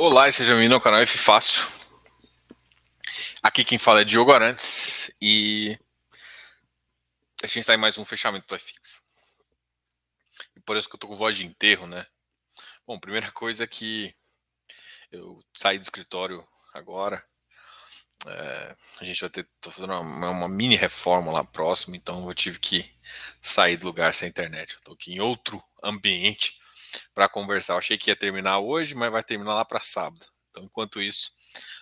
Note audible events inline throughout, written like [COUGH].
Olá e seja bem-vindo ao canal F Fácil. Aqui quem fala é Diogo Arantes e a gente está em mais um fechamento do FX. E por isso que eu tô com voz de enterro, né? Bom, primeira coisa é que eu saí do escritório agora. É, a gente vai ter tô fazendo uma, uma, mini reforma lá próximo, então eu tive que sair do lugar sem internet. Eu tô aqui em outro ambiente para conversar. Eu achei que ia terminar hoje, mas vai terminar lá para sábado. Então, enquanto isso,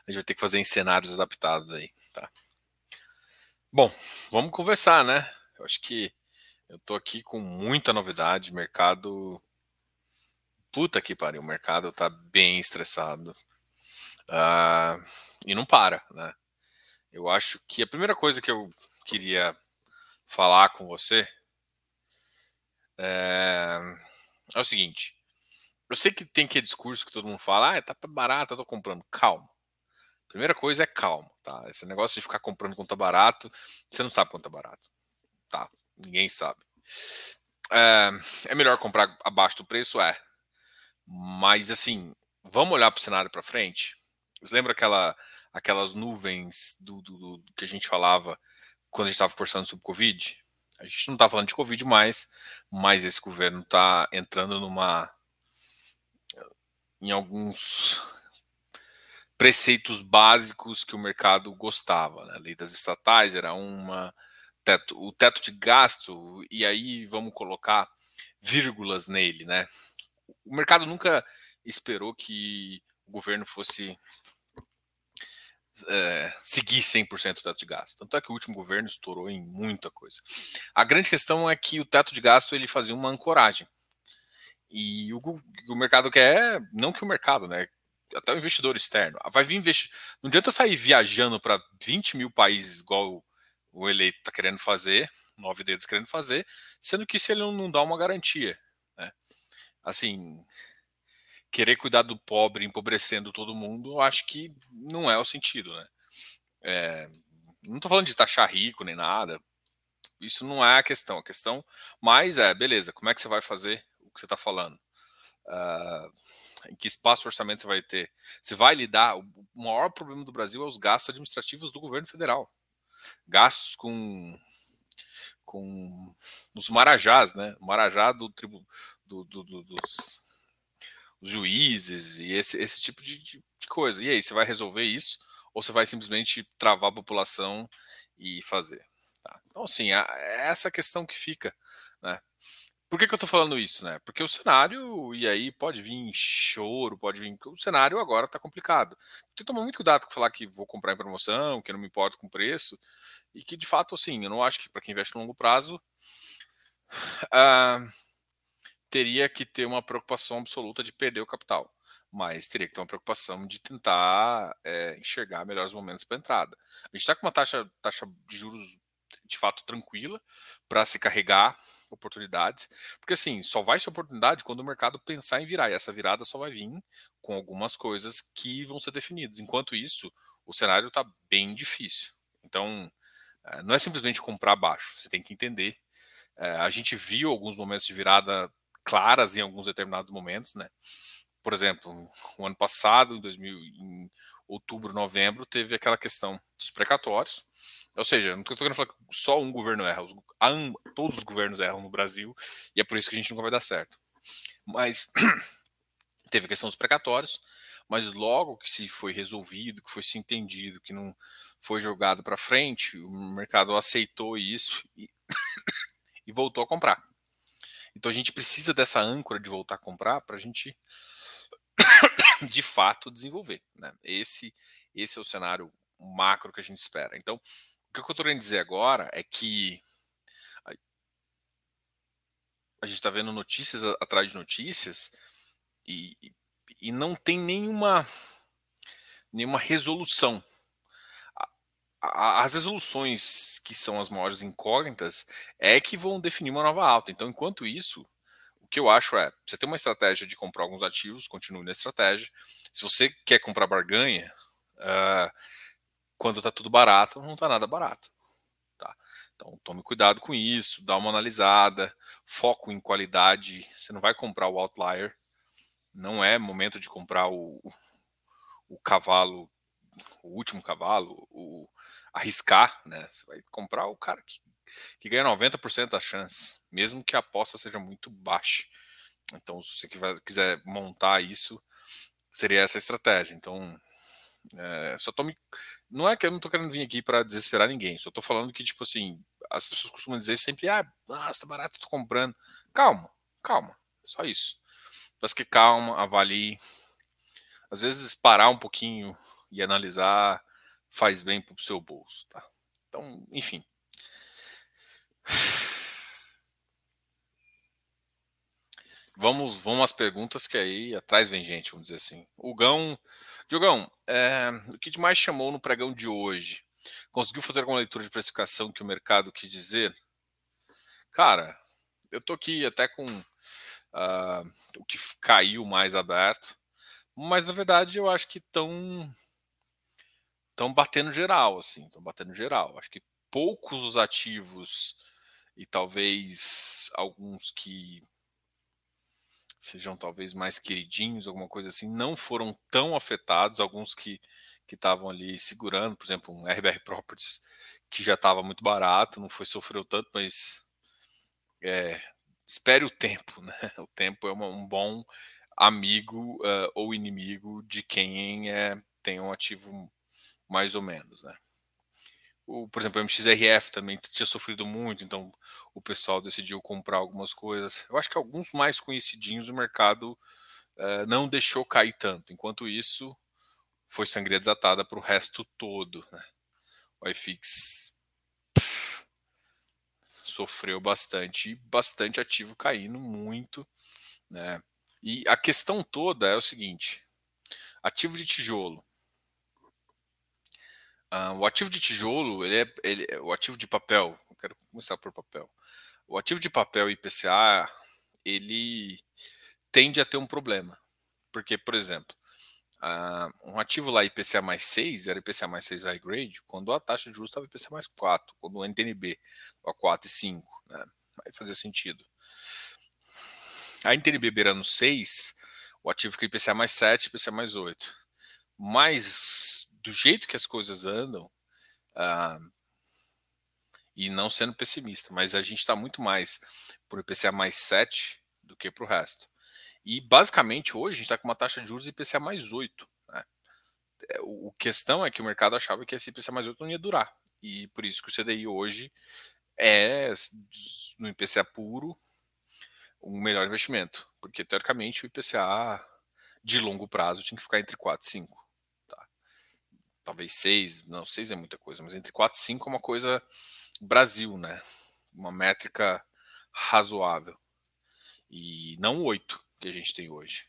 a gente vai ter que fazer em cenários adaptados aí, tá? Bom, vamos conversar, né? Eu acho que eu tô aqui com muita novidade, mercado puta que pariu, o mercado tá bem estressado. Uh, e não para, né? Eu acho que a primeira coisa que eu queria falar com você é, é o seguinte. Eu sei que tem aquele discurso que todo mundo fala, ah, tá barato, eu tô comprando. Calma. Primeira coisa é calma, tá? Esse negócio de ficar comprando quando tá barato, você não sabe quanto tá barato. Tá? Ninguém sabe. É, é melhor comprar abaixo do preço? É. Mas assim, vamos olhar para o cenário para frente? Você lembra aquela, aquelas nuvens do, do, do, que a gente falava quando a gente estava conversando sobre Covid? A gente não está falando de Covid mais, mas esse governo está entrando numa. em alguns preceitos básicos que o mercado gostava. Né? A lei das estatais era uma, teto, o teto de gasto, e aí vamos colocar vírgulas nele. Né? O mercado nunca esperou que o governo fosse é, seguir 100% o teto de gasto. Tanto é que o último governo estourou em muita coisa. A grande questão é que o teto de gasto ele fazia uma ancoragem. E o, o mercado quer, não que o mercado, né? Até o investidor externo. Vai vir investir. Não adianta sair viajando para 20 mil países, igual o eleito está querendo fazer, nove dedos querendo fazer, sendo que se ele não dá uma garantia. Né? Assim, querer cuidar do pobre empobrecendo todo mundo, eu acho que não é o sentido, né? É, não estou falando de taxar rico nem nada, isso não é a questão. A questão mais é, beleza, como é que você vai fazer o que você está falando? Uh, em que espaço orçamento você vai ter? Você vai lidar. O maior problema do Brasil é os gastos administrativos do governo federal. Gastos com com os marajás, né? O marajá do, tribu, do, do, do dos os juízes e esse, esse tipo de, de, de coisa. E aí, você vai resolver isso ou você vai simplesmente travar a população e fazer? Tá? Então, assim, é essa questão que fica, né? Por que, que eu estou falando isso, né? Porque o cenário, e aí pode vir choro, pode vir. O cenário agora está complicado. Tem que tomar muito cuidado com falar que vou comprar em promoção, que não me importo com preço, e que de fato, assim, eu não acho que para quem investe no longo prazo. Uh, teria que ter uma preocupação absoluta de perder o capital, mas teria que ter uma preocupação de tentar é, enxergar melhores momentos para entrada. A gente está com uma taxa, taxa de juros de fato tranquila para se carregar oportunidades, porque assim, só vai ser oportunidade quando o mercado pensar em virar, e essa virada só vai vir com algumas coisas que vão ser definidas. Enquanto isso, o cenário está bem difícil. Então, é, não é simplesmente comprar baixo, você tem que entender. É, a gente viu alguns momentos de virada claras em alguns determinados momentos, né? Por exemplo, o ano passado, em, 2000, em outubro, novembro, teve aquela questão dos precatórios. Ou seja, não estou querendo falar que só um governo erra, os, todos os governos erram no Brasil, e é por isso que a gente nunca vai dar certo. Mas [CLEARS THROAT] teve a questão dos precatórios, mas logo que se foi resolvido, que foi se entendido, que não foi jogado para frente, o mercado aceitou isso e, [COUGHS] e voltou a comprar. Então a gente precisa dessa âncora de voltar a comprar para a gente [COUGHS] de fato desenvolver. Né? Esse, esse é o cenário macro que a gente espera. Então, o que eu estou querendo dizer agora é que a gente está vendo notícias atrás de notícias e, e não tem nenhuma, nenhuma resolução as resoluções que são as maiores incógnitas é que vão definir uma nova alta. Então, enquanto isso, o que eu acho é, você tem uma estratégia de comprar alguns ativos, continue na estratégia. Se você quer comprar barganha, uh, quando está tudo barato, não está nada barato. Tá? Então, tome cuidado com isso, dá uma analisada, foco em qualidade. Você não vai comprar o outlier, não é momento de comprar o, o cavalo, o último cavalo, o arriscar, né? Você vai comprar o cara que, que ganha 90% da chance, mesmo que a aposta seja muito baixa. Então, se você quiser montar isso, seria essa estratégia. Então, é, só tô me... Não é que eu não tô querendo vir aqui para desesperar ninguém, só tô falando que, tipo assim, as pessoas costumam dizer sempre, ah, nossa, tá barato, tô comprando. Calma, calma, só isso. Mas que calma, avalie. Às vezes parar um pouquinho e analisar faz bem pro seu bolso, tá? Então, enfim. Vamos, vamos às perguntas que aí atrás vem gente, vamos dizer assim. O Gão, Diogão, é, o que mais chamou no pregão de hoje? Conseguiu fazer alguma leitura de precificação que o mercado quis dizer? Cara, eu tô aqui até com uh, o que caiu mais aberto, mas na verdade eu acho que estão estão batendo geral, assim, estão batendo geral. Acho que poucos os ativos e talvez alguns que sejam talvez mais queridinhos, alguma coisa assim, não foram tão afetados, alguns que que estavam ali segurando, por exemplo, um RBR Properties que já estava muito barato, não foi sofreu tanto, mas é, espere o tempo, [LAUGHS] né? O tempo é uma, um bom amigo uh, ou inimigo de quem é, tem um ativo mais ou menos, né? O, por exemplo, o MXRF também tinha sofrido muito, então o pessoal decidiu comprar algumas coisas. Eu acho que alguns mais conhecidinhos o mercado uh, não deixou cair tanto. Enquanto isso, foi sangria desatada para o resto todo. Né? O iFix pff, sofreu bastante, bastante ativo caindo muito. Né? E a questão toda é o seguinte: ativo de tijolo Uh, o ativo de tijolo, ele é, ele, o ativo de papel, eu quero começar por papel. O ativo de papel IPCA, ele tende a ter um problema. Porque, por exemplo, uh, um ativo lá IPCA mais 6, era IPCA mais 6 high grade, quando a taxa de juros estava IPCA mais 4, quando o NTNB a 4 e 5, né? vai fazer sentido. A NTNB beirando 6, o ativo fica IPCA mais 7, IPCA mais 8. Mas do jeito que as coisas andam, uh, e não sendo pessimista, mas a gente está muito mais por IPCA mais 7 do que para o resto. E basicamente hoje a gente está com uma taxa de juros IPCA mais 8. Né? É, o questão é que o mercado achava que esse IPCA mais 8 não ia durar. E por isso que o CDI hoje é, no IPCA puro, um melhor investimento. Porque teoricamente o IPCA de longo prazo tinha que ficar entre 4 e 5 talvez seis, não, seis é muita coisa, mas entre quatro e cinco é uma coisa Brasil, né? Uma métrica razoável. E não oito que a gente tem hoje.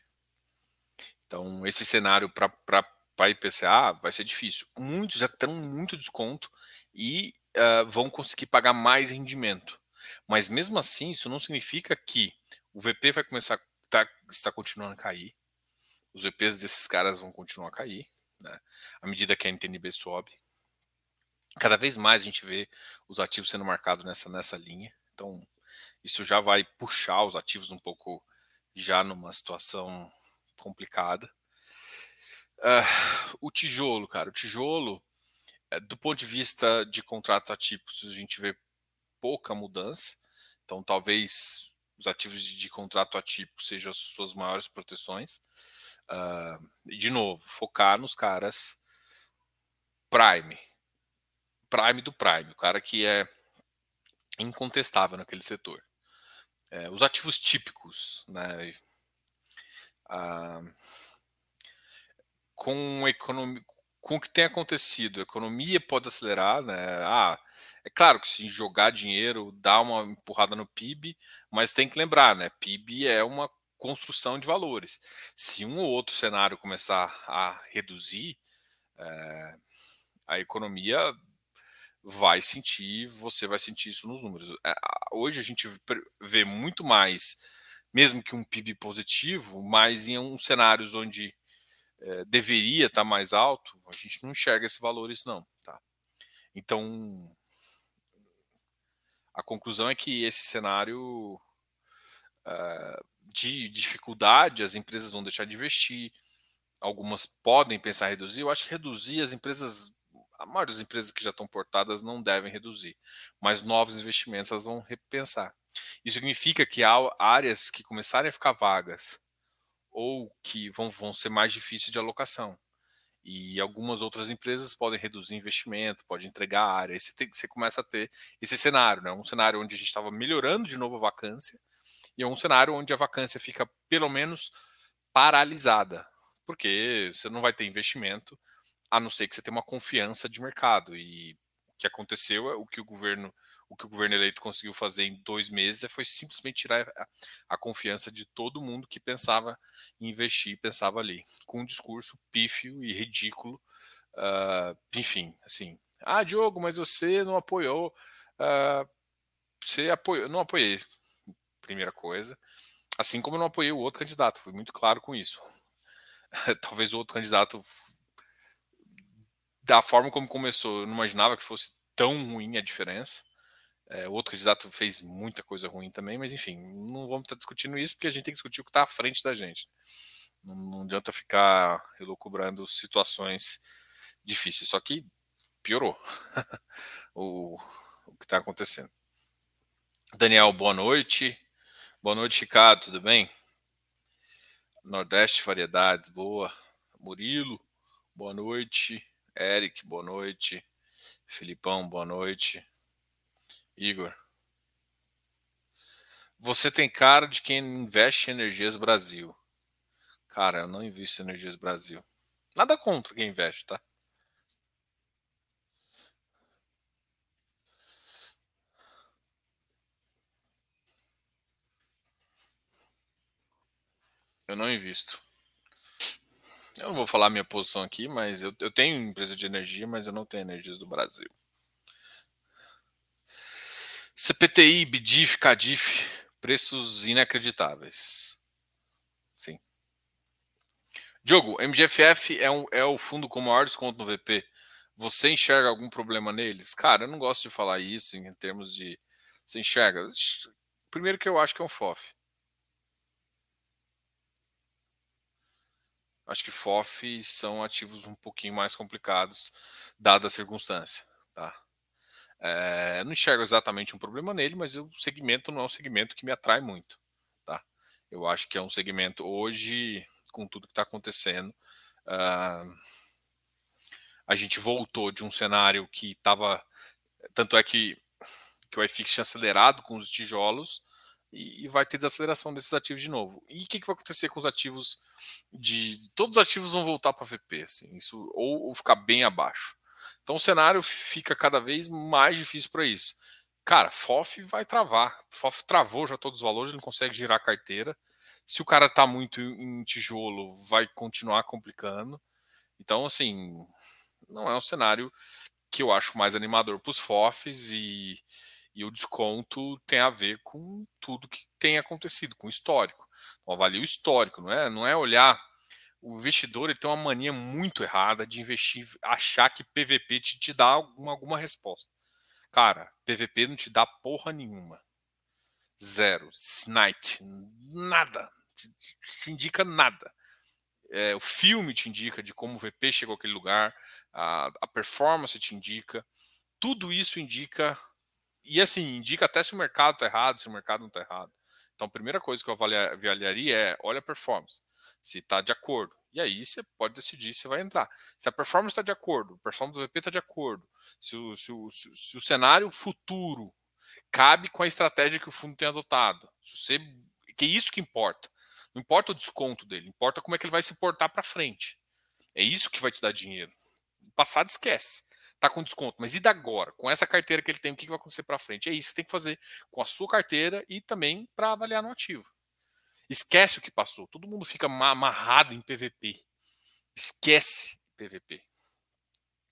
Então, esse cenário para IPCA vai ser difícil. Muitos já estão muito desconto e uh, vão conseguir pagar mais rendimento. Mas mesmo assim, isso não significa que o VP vai começar a tá, está continuando a cair. Os VPs desses caras vão continuar a cair né? À medida que a NTNB sobe, cada vez mais a gente vê os ativos sendo marcados nessa, nessa linha. Então, isso já vai puxar os ativos um pouco já numa situação complicada. Uh, o tijolo, cara, o tijolo, é, do ponto de vista de contrato atípicos, a gente vê pouca mudança. Então, talvez os ativos de, de contrato atípico sejam as suas maiores proteções. Uh, de novo, focar nos caras prime. Prime do prime, o cara que é incontestável naquele setor. É, os ativos típicos, né? Uh, com, economia, com o que tem acontecido, a economia pode acelerar, né? Ah, é claro que se jogar dinheiro dá uma empurrada no PIB, mas tem que lembrar, né? PIB é uma construção de valores. Se um ou outro cenário começar a reduzir, é, a economia vai sentir, você vai sentir isso nos números. É, hoje a gente vê muito mais, mesmo que um PIB positivo, mas em uns cenários onde é, deveria estar mais alto, a gente não enxerga esses valores não. Tá? Então, a conclusão é que esse cenário uh, de dificuldade, as empresas vão deixar de investir, algumas podem pensar em reduzir, eu acho que reduzir as empresas, a maioria das empresas que já estão portadas não devem reduzir, mas novos investimentos elas vão repensar. Isso significa que há áreas que começarem a ficar vagas ou que vão, vão ser mais difíceis de alocação. E algumas outras empresas podem reduzir investimento, pode entregar área. Aí você, tem, você começa a ter esse cenário, né? um cenário onde a gente estava melhorando de novo a vacância, e é um cenário onde a vacância fica pelo menos paralisada, porque você não vai ter investimento, a não ser que você tenha uma confiança de mercado. E o que aconteceu é o que o governo o que o governo eleito conseguiu fazer em dois meses foi simplesmente tirar a, a confiança de todo mundo que pensava em investir, pensava ali, com um discurso pífio e ridículo. Uh, enfim, assim, ah, Diogo, mas você não apoiou. Uh, você apoiou, não apoiei, primeira coisa. Assim como eu não apoiei o outro candidato, fui muito claro com isso. [LAUGHS] Talvez o outro candidato, da forma como começou, eu não imaginava que fosse tão ruim a diferença. É, outro candidato fez muita coisa ruim também, mas enfim, não vamos estar discutindo isso porque a gente tem que discutir o que está à frente da gente. Não, não adianta ficar elucubrando situações difíceis, só que piorou [LAUGHS] o, o que está acontecendo. Daniel, boa noite. Boa noite, Ricardo, tudo bem? Nordeste Variedades, boa. Murilo, boa noite. Eric, boa noite. Filipão, boa noite. Igor. Você tem cara de quem investe em Energias Brasil. Cara, eu não invisto em Energias Brasil. Nada contra quem investe, tá? Eu não invisto. Eu não vou falar minha posição aqui, mas eu, eu tenho empresa de energia, mas eu não tenho energias do Brasil. CPTI, BDIF, CADIF, preços inacreditáveis. Sim. Diogo, MGFF é, um, é o fundo com maior desconto no VP. Você enxerga algum problema neles? Cara, eu não gosto de falar isso em termos de. Você enxerga? Primeiro que eu acho que é um FOF. Acho que FOF são ativos um pouquinho mais complicados, dada a circunstância. Tá? É, não enxergo exatamente um problema nele, mas o segmento não é um segmento que me atrai muito. Tá? Eu acho que é um segmento hoje, com tudo que está acontecendo, uh, a gente voltou de um cenário que estava. Tanto é que, que o iFix tinha acelerado com os tijolos e, vai ter desaceleração desses ativos de novo. E o que, que, vai acontecer com os ativos de. Todos os ativos vão voltar para VP, assim, isso, ou, ou ficar bem abaixo. Então o cenário fica cada vez mais difícil para isso. Cara, FOF vai travar. FOF travou já todos os valores, ele não consegue girar a carteira. Se o cara está muito em tijolo, vai continuar complicando. Então, assim, não é um cenário que eu acho mais animador para os FOFs e, e o desconto tem a ver com tudo que tem acontecido, com o histórico. Então, avalie o histórico, não é, não é olhar o investidor ele tem uma mania muito errada de investir, achar que PVP te, te dá alguma, alguma resposta. Cara, PVP não te dá porra nenhuma. Zero. Night. Nada. Te, te indica nada. É, o filme te indica de como o VP chegou àquele lugar, a, a performance te indica. Tudo isso indica. E assim, indica até se o mercado está errado, se o mercado não está errado. Então, a primeira coisa que eu avaliaria é: olha a performance se está de acordo. E aí você pode decidir se vai entrar. Se a performance está de acordo, a performance do VP está de acordo, se o, se, o, se, se o cenário futuro cabe com a estratégia que o fundo tem adotado. Você, que é isso que importa. Não importa o desconto dele, importa como é que ele vai se portar para frente. É isso que vai te dar dinheiro. O passado esquece. Tá com desconto, mas e da agora? Com essa carteira que ele tem, o que vai acontecer para frente? É isso que tem que fazer com a sua carteira e também para avaliar no ativo. Esquece o que passou. Todo mundo fica amarrado em PVP. Esquece PVP.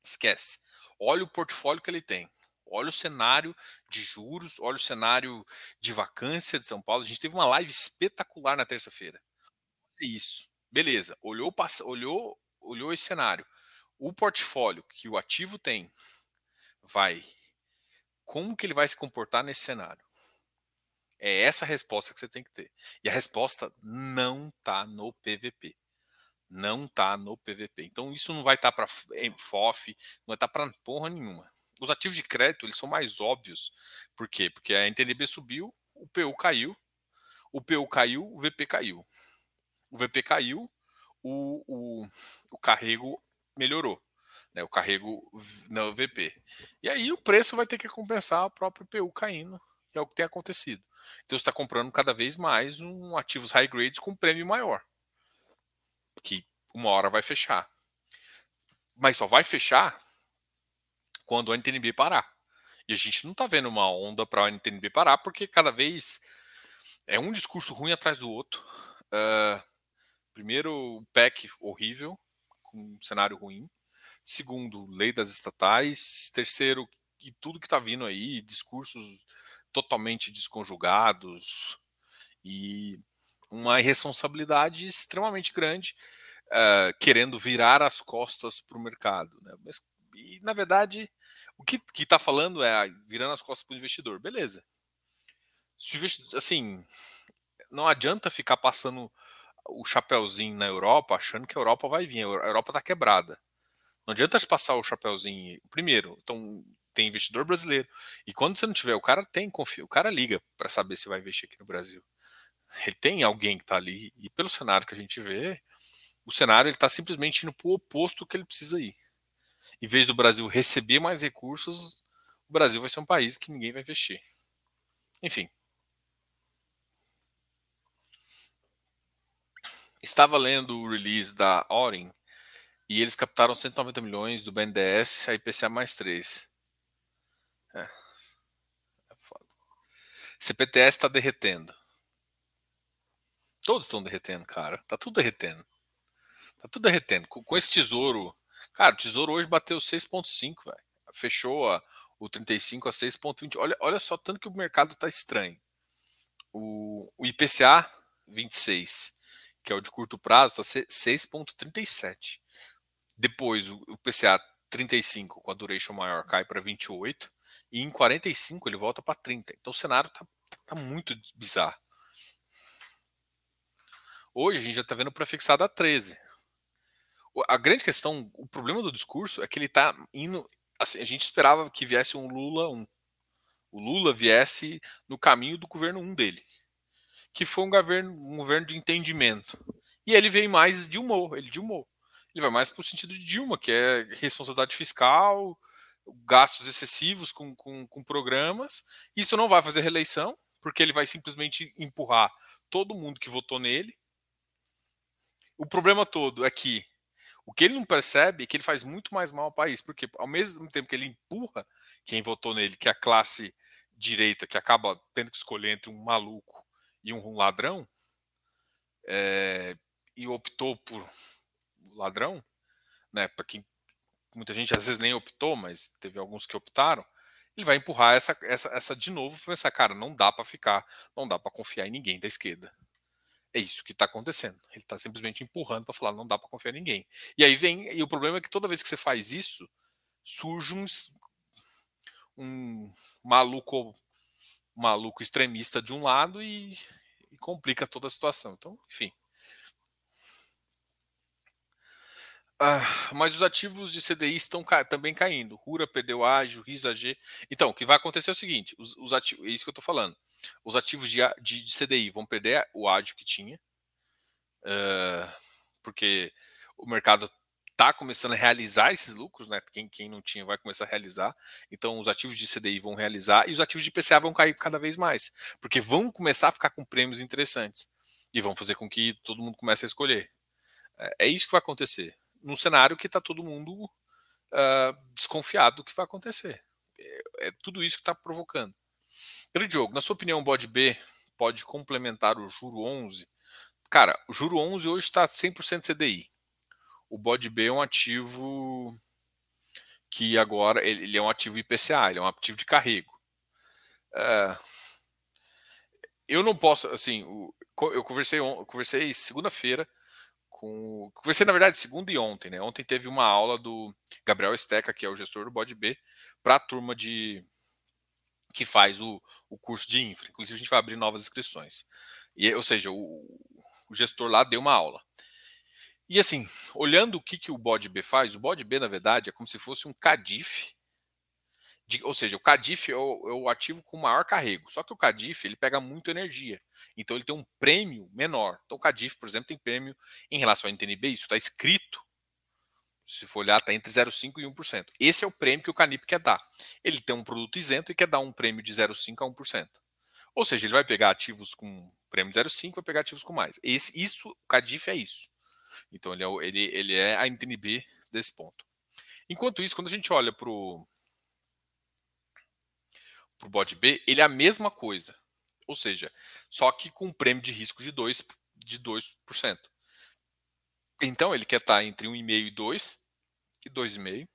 Esquece. Olha o portfólio que ele tem. Olha o cenário de juros, olha o cenário de vacância de São Paulo. A gente teve uma live espetacular na terça-feira. É isso. Beleza. Olhou, olhou, olhou esse cenário. O portfólio que o ativo tem vai. Como que ele vai se comportar nesse cenário? É essa a resposta que você tem que ter. E a resposta não está no PVP. Não está no PVP. Então isso não vai estar tá para FOF, não vai estar tá para porra nenhuma. Os ativos de crédito eles são mais óbvios. Por quê? Porque a NTNB subiu, o PU caiu, o PU caiu, o VP caiu. O VP caiu, o, o, o carrego melhorou. Né, o carrego no VP. E aí o preço vai ter que compensar o próprio PU caindo, que é o que tem acontecido. Então você está comprando cada vez mais um ativos high grades com prêmio maior. Que uma hora vai fechar. Mas só vai fechar quando o NTNB parar. E a gente não está vendo uma onda para o NTNB parar, porque cada vez é um discurso ruim atrás do outro. Uh, primeiro, o PEC horrível, um cenário ruim. Segundo, lei das estatais. Terceiro, e tudo que está vindo aí, discursos totalmente desconjugados e uma irresponsabilidade extremamente grande, uh, querendo virar as costas para o mercado. Né? Mas, e, na verdade, o que está falando é virando as costas para o investidor. Beleza. Se investidor, assim, não adianta ficar passando o chapéuzinho na Europa achando que a Europa vai vir. A Europa está quebrada. Não adianta passar o chapéuzinho. Primeiro, então tem investidor brasileiro. E quando você não tiver, o cara tem confia, o cara liga para saber se vai investir aqui no Brasil. Ele tem alguém que está ali. E pelo cenário que a gente vê, o cenário está simplesmente indo para o oposto que ele precisa ir. Em vez do Brasil receber mais recursos, o Brasil vai ser um país que ninguém vai investir. Enfim. Estava lendo o release da Orin e eles captaram 190 milhões do BNDES a IPCA mais 3. É. é foda. CPTS está derretendo. Todos estão derretendo, cara. Tá tudo derretendo. Tá tudo derretendo. Com, com esse tesouro. Cara, o tesouro hoje bateu 6,5, velho. Fechou a, o 35 a 6,20. Olha, olha só tanto que o mercado tá estranho. O, o IPCA 26, que é o de curto prazo, tá 6,37. Depois o, PCA 35 com a duration maior cai para 28 e em 45 ele volta para 30. Então o cenário tá, tá muito bizarro. Hoje a gente já está vendo prefixado a 13. A grande questão, o problema do discurso é que ele está indo. Assim, a gente esperava que viesse um Lula 1. O Lula viesse no caminho do governo 1 dele, que foi um governo, um governo de entendimento. E ele veio mais de humor, ele de humor. Ele vai mais para o sentido de Dilma, que é responsabilidade fiscal, gastos excessivos com, com, com programas. Isso não vai fazer reeleição, porque ele vai simplesmente empurrar todo mundo que votou nele. O problema todo é que o que ele não percebe é que ele faz muito mais mal ao país, porque ao mesmo tempo que ele empurra quem votou nele, que é a classe direita, que acaba tendo que escolher entre um maluco e um ladrão, é, e optou por ladrão, né? Para quem muita gente às vezes nem optou, mas teve alguns que optaram, ele vai empurrar essa, essa, essa de novo para pensar, cara, não dá para ficar, não dá para confiar em ninguém da esquerda. É isso que está acontecendo. Ele está simplesmente empurrando para falar, não dá para confiar em ninguém. E aí vem, e o problema é que toda vez que você faz isso, surge um, um maluco, maluco extremista de um lado e, e complica toda a situação. Então, enfim. Ah, mas os ativos de CDI estão ca também caindo. Rura perdeu ágio, RISA G. Então, o que vai acontecer é o seguinte: os, os ativos, é isso que eu estou falando. Os ativos de, de, de, CDI vão perder o ágio que tinha, uh, porque o mercado está começando a realizar esses lucros, né? Quem, quem não tinha vai começar a realizar. Então, os ativos de CDI vão realizar e os ativos de PCA vão cair cada vez mais, porque vão começar a ficar com prêmios interessantes e vão fazer com que todo mundo comece a escolher. É, é isso que vai acontecer num cenário que está todo mundo uh, desconfiado do que vai acontecer. É, é tudo isso que está provocando. Grande Diogo, na sua opinião, o BOD B pode complementar o juro 11? Cara, o juro 11 hoje está 100% CDI. O BOD B é um ativo que agora ele, é um ativo IPCA, ele é um ativo de carrego. Uh, eu não posso, assim, eu conversei, conversei segunda-feira com. Conversei, na verdade, segunda e ontem, né? Ontem teve uma aula do Gabriel Esteca, que é o gestor do Bode B, para a turma de que faz o, o curso de infra. Inclusive, a gente vai abrir novas inscrições. E, ou seja, o, o gestor lá deu uma aula. E assim, olhando o que, que o bode B faz, o bode B, na verdade, é como se fosse um CADIF, de, ou seja, o CADIF é o, é o, ativo com maior carrego. Só que o CADIF ele pega muito energia. Então ele tem um prêmio menor. Então o CADIF, por exemplo, tem prêmio em relação ao NTNB, isso está escrito. Se for olhar, está entre 0,5% e 1%. Esse é o prêmio que o Canip quer dar. Ele tem um produto isento e quer dar um prêmio de 0,5% a 1%. Ou seja, ele vai pegar ativos com prêmio de 0,5% vai pegar ativos com mais. Esse, isso, o CADIF é isso. Então ele é, ele, ele é a NTNB desse ponto. Enquanto isso, quando a gente olha para o para o bode B, ele é a mesma coisa. Ou seja, só que com um prêmio de risco de 2%. De 2%. Então ele quer estar entre 1,5 e 2 e 2,5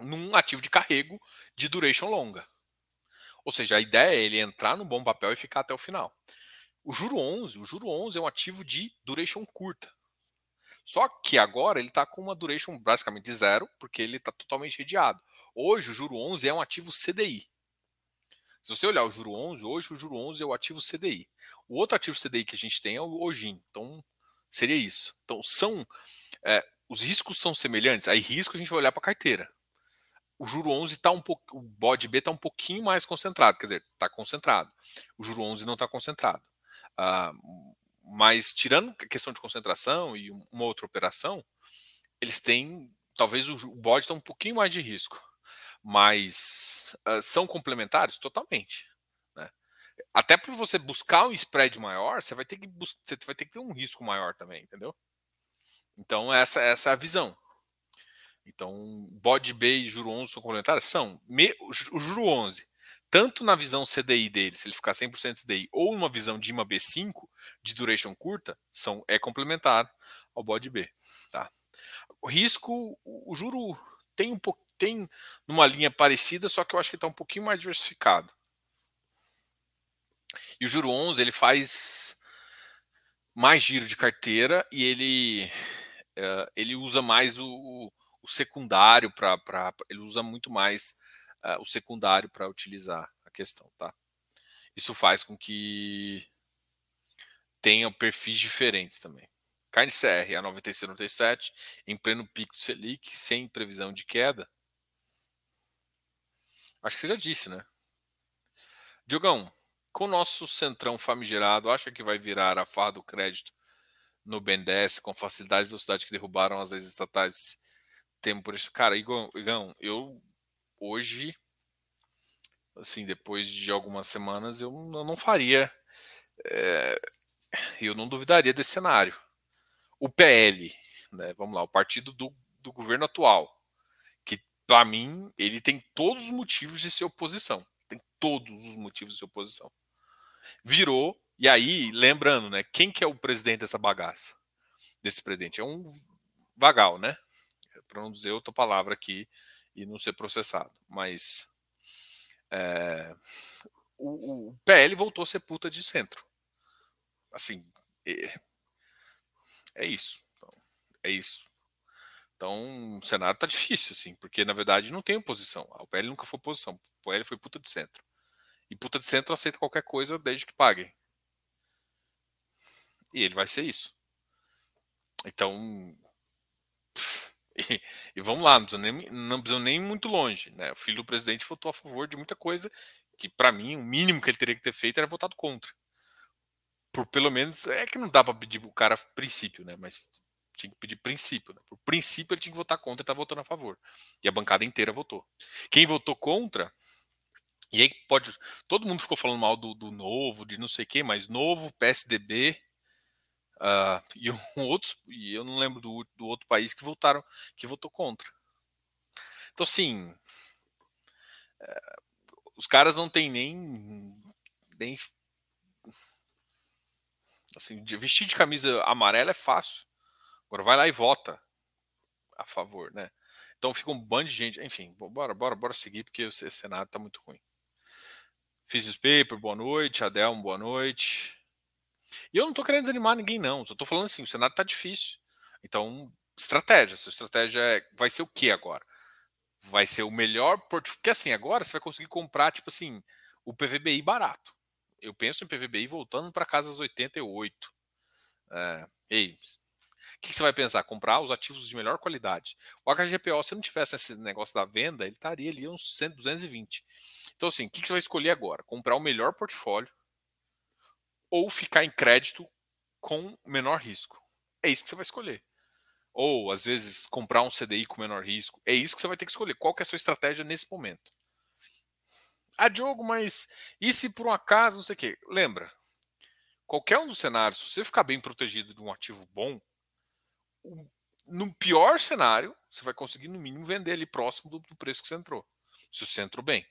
num ativo de carrego de duration longa. Ou seja, a ideia é ele entrar no bom papel e ficar até o final. O juro 11, o juro 11 é um ativo de duration curta. Só que agora ele está com uma duration basicamente zero, porque ele está totalmente redeado. Hoje o juro 11 é um ativo CDI. Se você olhar o juro 11, hoje o juro 11 é o ativo CDI. O outro ativo CDI que a gente tem é o OGIN. Então, seria isso. Então, são é, os riscos são semelhantes. Aí, risco a gente vai olhar para a carteira. O juro 11 está um pouco, o bode B está um pouquinho mais concentrado, quer dizer, está concentrado. O juro 11 não está concentrado. Ah, mas tirando a questão de concentração e uma outra operação, eles têm, talvez o bode está um pouquinho mais de risco mas uh, são complementares totalmente. Né? Até para você buscar um spread maior, você vai ter que você vai ter que ter um risco maior também, entendeu? Então essa essa é a visão. Então, bode B e juro 11 são complementares? São. Me, o juro 11, tanto na visão CDI dele, se ele ficar 100% CDI, ou numa visão de IMA B5, de duration curta, são, é complementar ao bode B. Tá? O risco, o, juro tem um pouco tem numa linha parecida, só que eu acho que está um pouquinho mais diversificado. E o juro 11 ele faz mais giro de carteira e ele uh, ele usa mais o, o secundário para ele usa muito mais uh, o secundário para utilizar a questão, tá? Isso faz com que tenha perfis diferentes também. Carne CR a 96, 97, em pleno pico do Selic, sem previsão de queda, Acho que você já disse, né? Diogão, com o nosso centrão famigerado, acha que vai virar a farra do crédito no BNDES com facilidade e velocidade que derrubaram as estatais tempo por isso? Cara, Igão, eu hoje, assim, depois de algumas semanas, eu não faria, é, eu não duvidaria desse cenário. O PL, né, vamos lá, o partido do, do governo atual, para mim, ele tem todos os motivos de ser oposição. Tem todos os motivos de ser oposição. Virou, e aí, lembrando, né? Quem que é o presidente dessa bagaça? Desse presidente? É um vagal, né? Para não dizer outra palavra aqui e não ser processado. Mas é, o, o, PL voltou a ser puta de centro. Assim, é, é isso. Então, é isso. Então, o cenário tá difícil, assim, porque na verdade não tem oposição. O PL nunca foi oposição. O PL foi puta de centro. E puta de centro aceita qualquer coisa desde que paguem. E ele vai ser isso. Então. [LAUGHS] E, vamos lá, não precisa, nem, não precisa nem muito longe. Né? O filho do presidente votou a favor de muita coisa que, para mim, o mínimo que ele teria que ter feito era votado contra. Por pelo menos. É que não dá para pedir o cara princípio, né? Mas tinha que pedir princípio. Né? Por princípio, ele tinha que votar contra e está votando a favor. E a bancada inteira votou. Quem votou contra. E aí pode. Todo mundo ficou falando mal do, do novo, de não sei o quê, mas novo, PSDB. Uh, [LAUGHS] e um outro, e eu não lembro do, do outro país que votaram, que votou contra. Então, assim, uh, os caras não têm nem, nem assim, vestir de camisa amarela é fácil. Agora vai lá e vota a favor, né? Então fica um bando de gente. Enfim, bora, bora, bora seguir, porque o Senado tá muito ruim. Fiz paper, boa noite. Adelmo, boa noite. E eu não tô querendo desanimar ninguém, não. Só tô falando assim, o Senado tá difícil. Então, estratégia. Essa estratégia é, vai ser o que agora? Vai ser o melhor portfólio. Porque assim, agora você vai conseguir comprar, tipo assim, o PVBI barato. Eu penso em PVBI voltando para casa às 88. É, ei, O que, que você vai pensar? Comprar os ativos de melhor qualidade. O HGPO, se não tivesse esse negócio da venda, ele estaria ali uns 100, 220. Então, assim, o que, que você vai escolher agora? Comprar o melhor portfólio ou ficar em crédito com menor risco. É isso que você vai escolher. Ou, às vezes, comprar um CDI com menor risco. É isso que você vai ter que escolher. Qual que é a sua estratégia nesse momento? Ah, Diogo, mas e se por um acaso, não sei o quê? Lembra, qualquer um dos cenários, se você ficar bem protegido de um ativo bom, no pior cenário, você vai conseguir, no mínimo, vender ali próximo do preço que você entrou. Se você entrou bem.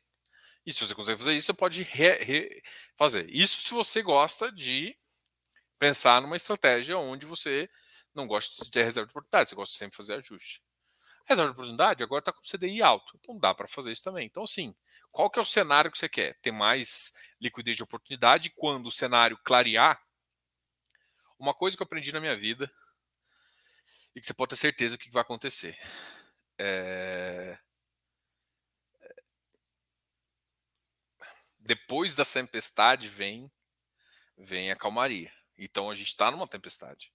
E se você consegue fazer isso, você pode re, re, fazer. Isso se você gosta de pensar numa estratégia onde você não gosta de ter reserva de oportunidade, você gosta de sempre fazer ajuste. Reserva de oportunidade agora está com CDI alto, então dá para fazer isso também. Então, sim, qual que é o cenário que você quer? Ter mais liquidez de oportunidade quando o cenário clarear? Uma coisa que eu aprendi na minha vida e que você pode ter certeza o que vai acontecer. É... Depois da tempestade vem vem a calmaria. Então a gente está numa tempestade.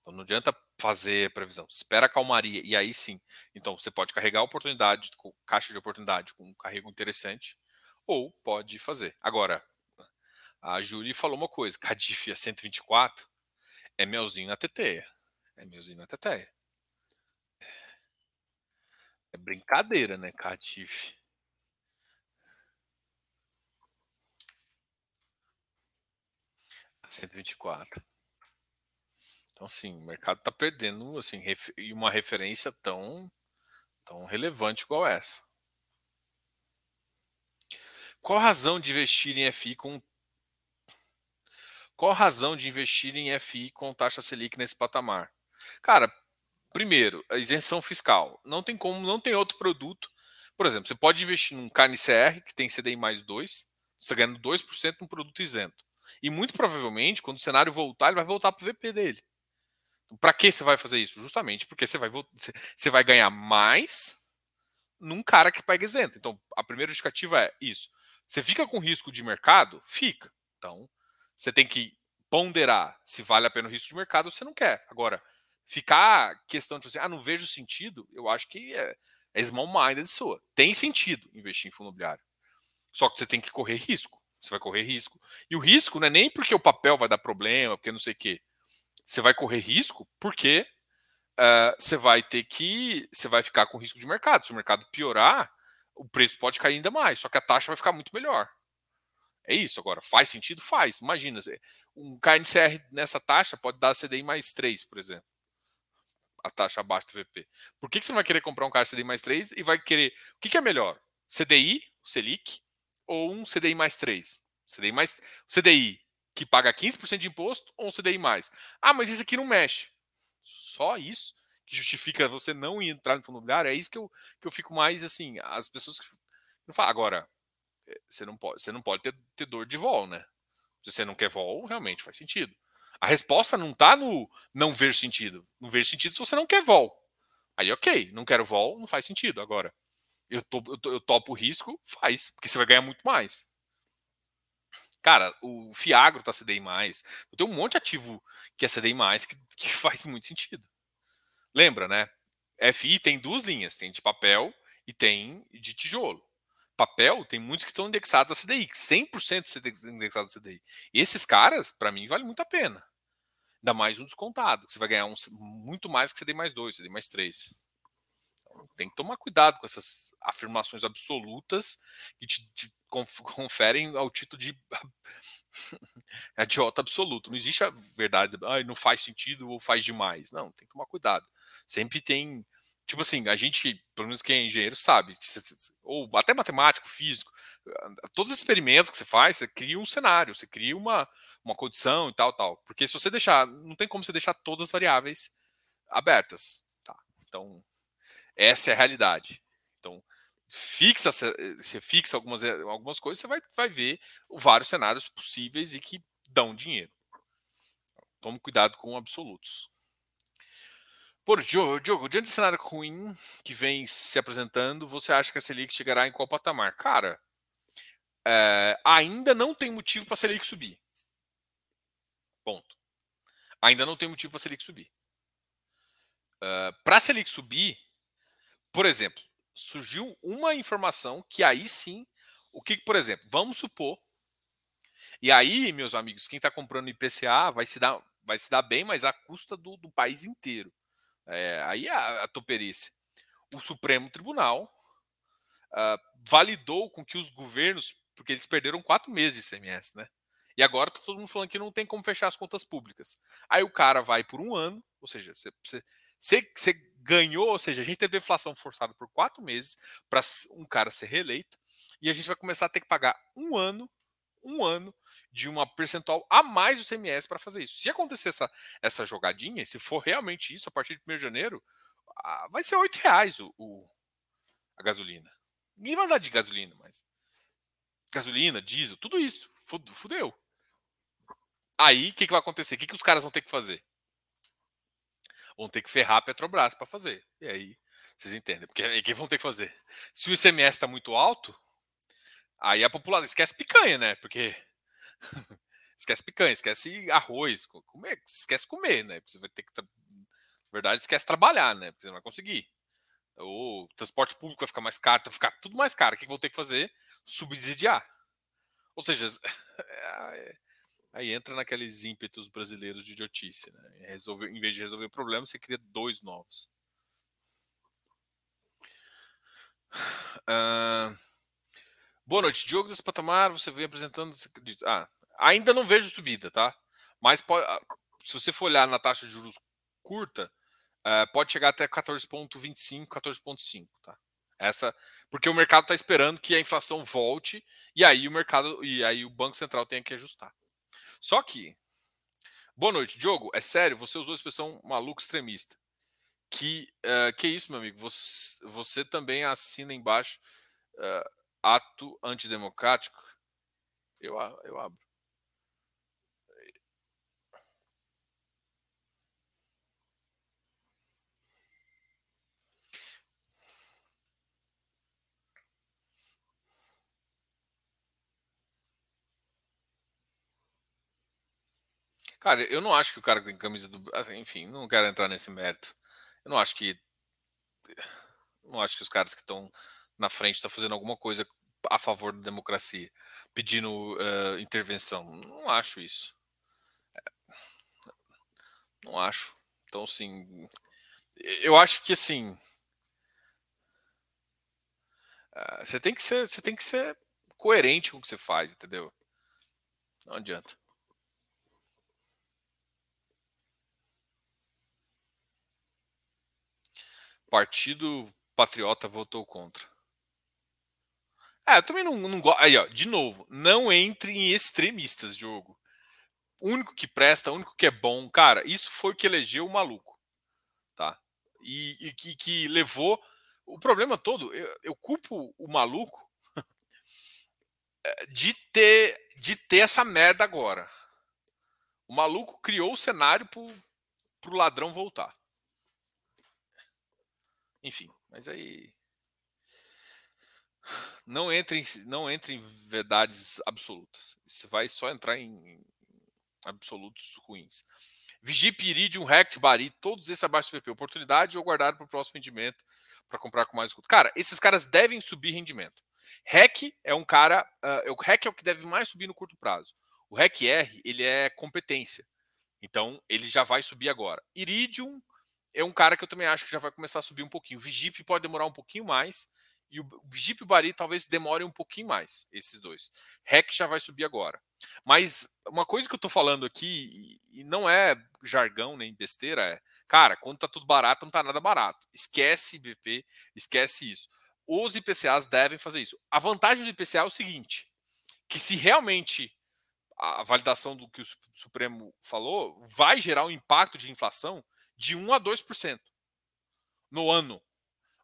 Então não adianta fazer previsão. Espera a calmaria e aí sim. Então você pode carregar oportunidade, caixa de oportunidade com um carrego interessante, ou pode fazer. Agora, a Júlia falou uma coisa: Cadif a 124 é melzinho na teteia. É melzinho na teteia. É brincadeira, né, Cadif? Cento e vinte e quatro. Então, sim, o mercado está perdendo assim, uma referência tão, tão relevante igual essa. Qual a razão de investir em FI com qual a razão de investir em FI com taxa Selic nesse patamar? Cara, primeiro, a isenção fiscal. Não tem como, não tem outro produto. Por exemplo, você pode investir num KNCR, que tem CDI mais 2, você está ganhando 2% num produto isento. E muito provavelmente, quando o cenário voltar, ele vai voltar para o VP dele. Para que você vai fazer isso? Justamente porque você vai, você vai ganhar mais num cara que pega isento. Então, a primeira justificativa é isso. Você fica com risco de mercado? Fica. Então, você tem que ponderar se vale a pena o risco de mercado ou você não quer. Agora, ficar questão de você, ah, não vejo sentido, eu acho que é, é small-minded sua. Tem sentido investir em fundo imobiliário. Só que você tem que correr risco. Você vai correr risco. E o risco não é nem porque o papel vai dar problema, porque não sei o quê você vai correr risco porque uh, você vai ter que. Você vai ficar com risco de mercado. Se o mercado piorar, o preço pode cair ainda mais, só que a taxa vai ficar muito melhor. É isso. Agora, faz sentido? Faz. Imagina, um KNCR nessa taxa pode dar CDI mais 3, por exemplo. A taxa abaixo do VP. Por que, você não vai querer comprar um cara CDI mais 3 e vai querer. O que, que é melhor? CDI, Selic, ou um CDI mais 3? CDI mais. CDI que paga 15% de imposto ou um CDI mais? Ah, mas isso aqui não mexe. Só isso que justifica você não entrar no fundo imobiliário? É isso que eu, que eu fico mais assim. As pessoas que não falam. Agora, eh, você não pode, você não pode ter, ter dor de vol, né? Se você não quer vol, realmente faz sentido. A resposta não está no não ver sentido. Não ver sentido se você não quer vol. Aí, ok, não quero vol, não faz sentido. Agora, eu, eu, eu topo o risco, faz, porque você vai ganhar muito mais. Cara, o Fiagro tá CDI mais. Tem um monte de ativo que é CDI mais que, que [LAUGHS] faz muito sentido. Lembra, né? FI tem duas linhas, tem de papel e tem de tijolo. Papel tem muitos que estão indexados a CDI, 100% indexados a CDI. Esses caras, para mim, vale muito a pena. Ainda mais um descontado, você vai ganhar um, muito mais que CDI mais 2, CDI mais 3. Tem que tomar cuidado com essas afirmações absolutas que te, te [LAUGHS] conferem ao título de [LAUGHS] idiota absoluto. Não existe a verdade, ah, não faz sentido ou faz demais. Não, tem que tomar cuidado. Sempre tem. Tipo assim, a gente, pelo menos quem é engenheiro, sabe, ou até matemático, físico, todos os experimentos que você faz, você cria um cenário, você cria uma, uma condição e tal, tal. Porque se você deixar, não tem como você deixar todas as variáveis abertas. Tá? Então, essa é a realidade. Então, fixa, você fixa algumas, eh, algumas coisas, você vai, vai ver vários cenários possíveis e que dão dinheiro. Tome cuidado com absolutos. Por Diogo, Diogo, diante do cenário ruim que vem se apresentando, você acha que a Selic chegará em qual patamar? Cara, é, ainda não tem motivo para a Selic subir. Ponto. Ainda não tem motivo para a Selic subir. Uh, Para a Selic subir, por exemplo, surgiu uma informação que aí sim, o que, por exemplo, vamos supor, e aí, meus amigos, quem está comprando IPCA vai se dar, vai se dar bem, mas à custa do, do país inteiro. É, aí a, a toperice. O Supremo Tribunal uh, validou com que os governos, porque eles perderam quatro meses de ICMS, né? E agora está todo mundo falando que não tem como fechar as contas públicas. Aí o cara vai por um ano, ou seja, você você, ganhou, ou seja, a gente teve deflação forçada por quatro meses para um cara ser reeleito, e a gente vai começar a ter que pagar um ano, um ano de uma percentual a mais do CMS para fazer isso. Se acontecer essa, essa jogadinha, se for realmente isso, a partir de 1 de janeiro, vai ser R$ reais o, o, a gasolina. Ninguém vai andar de gasolina, mas gasolina, diesel, tudo isso. Fudeu. Aí, o que, que vai acontecer? O que, que os caras vão ter que fazer? Vão ter que ferrar a Petrobras para fazer. E aí, vocês entendem. Porque [LAUGHS] aí que vão ter que fazer? Se o ICMS está muito alto, aí a população esquece picanha, né? Porque [LAUGHS] esquece picanha, esquece arroz, comer, esquece comer, né? Porque você vai ter que. Na verdade, esquece trabalhar, né? Porque você não vai conseguir. O transporte público vai ficar mais caro, vai ficar tudo mais caro. O que vão ter que fazer? Subsidiar. Ou seja, [LAUGHS] é, Aí entra naqueles ímpetos brasileiros de idiotice. Né? Resolver, em vez de resolver o problema, você cria dois novos. Uh, boa noite. Diogo desse patamar, você vem apresentando. Ah, ainda não vejo subida, tá? Mas pode, ah, se você for olhar na taxa de juros curta, uh, pode chegar até 14,25, 14,5, tá? Essa, porque o mercado está esperando que a inflação volte e aí o mercado e aí o Banco Central tenha que ajustar. Só que. Boa noite, Diogo. É sério, você usou a expressão maluco extremista. Que, uh, que isso, meu amigo? Você, você também assina embaixo uh, ato antidemocrático? Eu, eu abro. Cara, eu não acho que o cara tem camisa do. Assim, enfim, não quero entrar nesse mérito. Eu não acho que. Não acho que os caras que estão na frente estão fazendo alguma coisa a favor da democracia, pedindo uh, intervenção. Não acho isso. Não acho. Então, assim. Eu acho que, assim. Uh, você tem que ser, você tem que ser coerente com o que você faz, entendeu? Não adianta. Partido Patriota votou contra. É, eu também não, não gosto. Aí, ó, de novo, não entre em extremistas, jogo. O único que presta, o único que é bom, cara, isso foi o que elegeu o maluco. Tá? E, e que, que, levou. O problema todo, eu, eu culpo o maluco [LAUGHS] de ter, de ter essa merda agora. O maluco criou o cenário pro, pro ladrão voltar. Enfim, mas aí não entre em, não entre em verdades absolutas. Você vai só entrar em, absolutos ruins. Vigip, Iridium, Rect, Bari, todos esses abaixo do VP. Oportunidade ou guardar para o próximo rendimento para comprar com mais. Cara, esses caras devem subir rendimento. REC é um cara. Uh, o REC é o que deve mais subir no curto prazo. O REC R, ele é competência. Então, ele já vai subir agora. Iridium é um cara que eu também acho que já vai começar a subir um pouquinho. O Vigip pode demorar um pouquinho mais. E o Vigip e o Bari talvez demore um pouquinho mais, esses dois. REC já vai subir agora. Mas uma coisa que eu tô falando aqui, e não é jargão nem besteira, é, cara, quando tá tudo barato, não tá nada barato. Esquece BP, esquece isso. Os IPCAs devem fazer isso. A vantagem do IPCA é o seguinte: que se realmente a validação do que o Supremo falou vai gerar um impacto de inflação, de 1 a 2% no ano.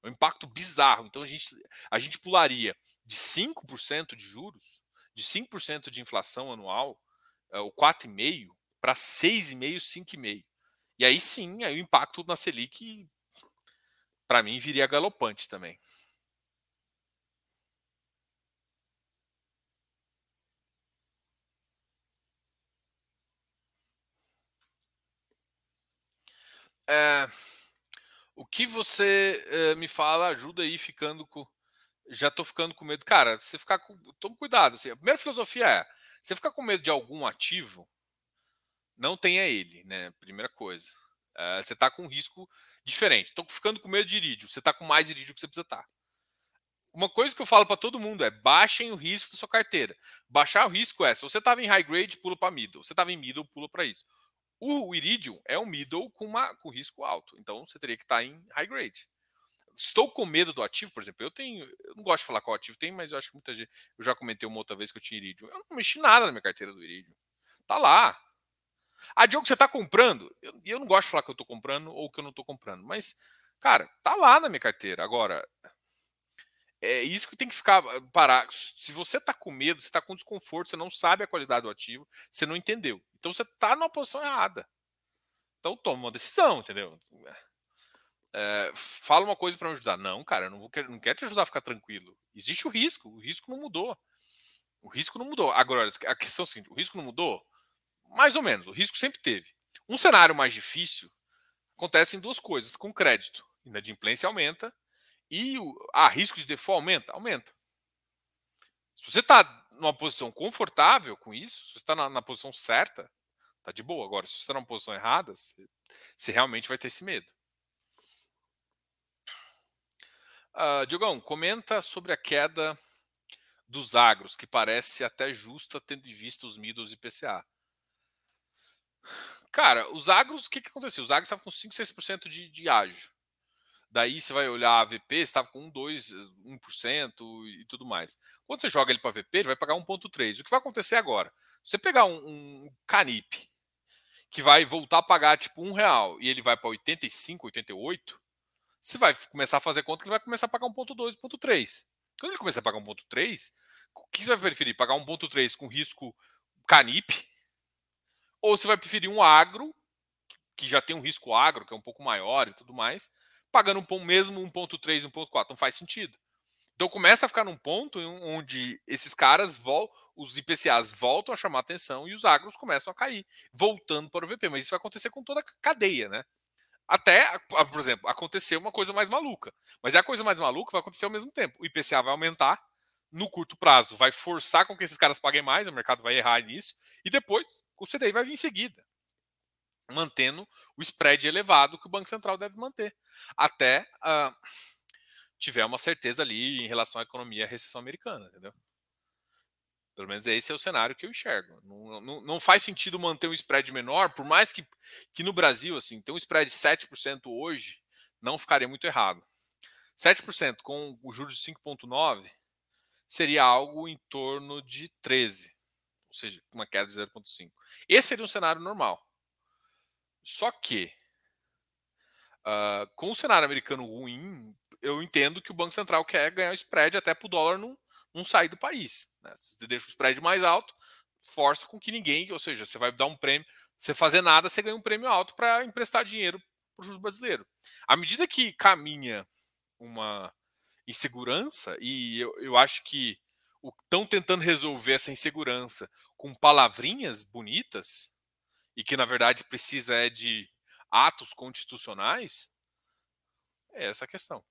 Um impacto bizarro. Então a gente, a gente pularia de 5% de juros, de 5% de inflação anual, é, o 4,5% para 6,5%, 5,5%. E aí sim, aí o impacto na Selic, para mim, viria galopante também. É, O que você uh, me fala ajuda aí ficando com. Já tô ficando com medo. Cara, você ficar com. Toma cuidado. Assim, a primeira filosofia é: você ficar com medo de algum ativo, não tenha ele, né? Primeira coisa. Uh, você está com um risco diferente. Estou ficando com medo de irídio. Você está com mais irídio que você precisa estar. Tá. Uma coisa que eu falo para todo mundo é baixem o risco da sua carteira. Baixar o risco é, se você estava em high grade, pula para middle. Se você estava em middle, pula para isso. O Iridium é um middle com, uma, com risco alto. Então você teria que estar tá em high grade. Estou com medo do ativo, por exemplo. Eu tenho. Eu não gosto de falar qual ativo tem, mas eu acho que muita gente. Eu já comentei uma outra vez que eu tinha Iridium. Eu não mexi nada na minha carteira do Iridium. Tá lá. A Diogo, você está comprando? E eu, eu, não gosto de falar que eu estou comprando ou que eu não estou comprando, mas, cara, tá lá na minha carteira. Agora, é isso que tem que ficar ah, parar. Se você está com medo, você está com desconforto, você não sabe a qualidade do ativo, você não entendeu. Então você está numa posição errada. Então toma uma decisão, entendeu? É, fala uma coisa para me ajudar. Não, cara, eu não, vou, não quero te ajudar a ficar tranquilo. Existe o risco, o risco não mudou. O risco não mudou. Agora, a questão é seguinte: o risco não mudou? Mais ou menos, o risco sempre teve. Um cenário mais difícil acontece em duas coisas: com crédito, inadimplência aumenta e o ah, risco de default aumenta, aumenta. Se você está numa posição confortável com isso, se você está na, na, posição certa, tá de boa. Agora, se você está numa posição errada, você, você realmente vai ter esse medo. Uh, Diogão, comenta sobre a queda dos agros, que parece até justa tendo em vista os middles e PCA. Cara, os agros, o que, que aconteceu? Os agros estavam com 5, 6% de, de ágio. Daí você vai olhar a VP, estava com 1, 2, 1% e tudo mais. Quando você joga ele para VP, ele vai pagar 1,3. O que vai acontecer agora? Você pegar um, um Canip, que vai voltar a pagar tipo um real e ele vai para 85, 88, você vai começar a fazer conta que ele vai começar a pagar 1,2, 1,3. Quando ele começar a pagar 1,3, o que você vai preferir? Pagar 1,3 com risco Canip? Ou você vai preferir um agro, que já tem um risco agro, que é um pouco maior e tudo mais, pagando um mesmo 1.3, 1.4. Não faz sentido. Então começa a ficar num ponto onde esses caras, vol os IPCAs voltam a chamar atenção e os agros começam a cair, voltando para o VP. Mas isso vai acontecer com toda a cadeia, né? Até, por exemplo, acontecer uma coisa mais maluca. Mas é a coisa mais maluca vai acontecer ao mesmo tempo. O IPCA vai aumentar no curto prazo, vai forçar com que esses caras paguem mais, o mercado vai errar nisso, e depois o CDI vai vir em seguida mantendo o spread elevado que o Banco Central deve manter, até uh, tiver uma certeza ali em relação à economia e à recessão americana, entendeu? Pelo menos esse é o cenário que eu enxergo. Não, não, não faz sentido manter um spread menor, por mais que, que no Brasil, assim, ter um spread de 7% hoje não ficaria muito errado. 7% com o juros de 5,9% seria algo em torno de 13%, ou seja, uma queda de 0,5%. Esse seria um cenário normal. Só que, uh, com o cenário americano ruim, eu entendo que o Banco Central quer ganhar spread até para o dólar não, não sair do país. Né? Você deixa o spread mais alto, força com que ninguém, ou seja, você vai dar um prêmio, você fazer nada, você ganha um prêmio alto para emprestar dinheiro para o juros brasileiro. À medida que caminha uma insegurança, e eu, eu acho que estão tentando resolver essa insegurança com palavrinhas bonitas, e que na verdade precisa é de atos constitucionais, é essa a questão.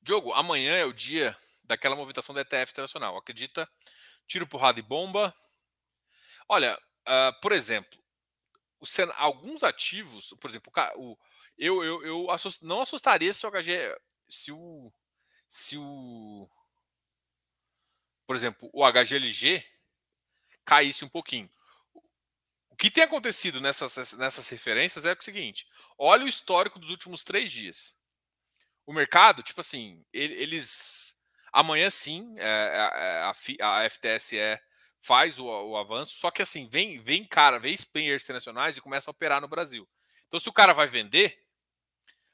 Diogo, amanhã é o dia daquela movimentação da ETF internacional. Acredita? Tiro, porrada e bomba. Olha, uh, por exemplo, alguns ativos, por exemplo, o, eu, eu, eu não assustaria se o HG, se o, se o, por exemplo, o HGLG caísse um pouquinho que tem acontecido nessas, nessas referências é o seguinte: olha o histórico dos últimos três dias. O mercado, tipo assim, eles. Amanhã sim, é, é, a, a, a FTSE faz o, o, avanço, só que assim, vem, vem cara, vem players internacionais e começa a operar no Brasil. Então, se o cara vai vender,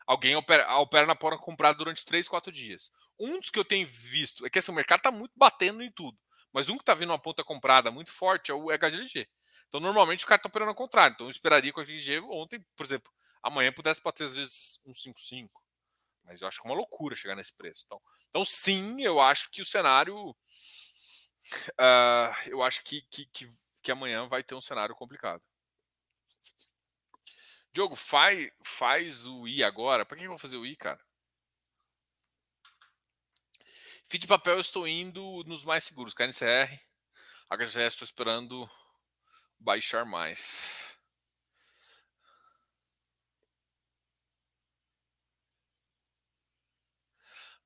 alguém opera, opera na porta comprada durante três, quatro dias. Um dos que eu tenho visto é que assim, o mercado está muito batendo em tudo. Mas um que está vindo uma ponta comprada muito forte é o HGLG. Então, normalmente, o cara está operando ao contrário. Então, eu esperaria que o RG ontem, por exemplo, amanhã pudesse bater às vezes um 5,5. Mas eu acho que é uma loucura chegar nesse preço. Então, então sim, eu acho que o cenário. Uh, [LAUGHS] eu acho que, que, que, que amanhã vai ter um cenário complicado. Diogo, faz, faz o I agora. Para que eu vou fazer o I, cara? Feed de papel eu estou indo nos mais seguros. KNCR, HGS estou esperando baixar mais.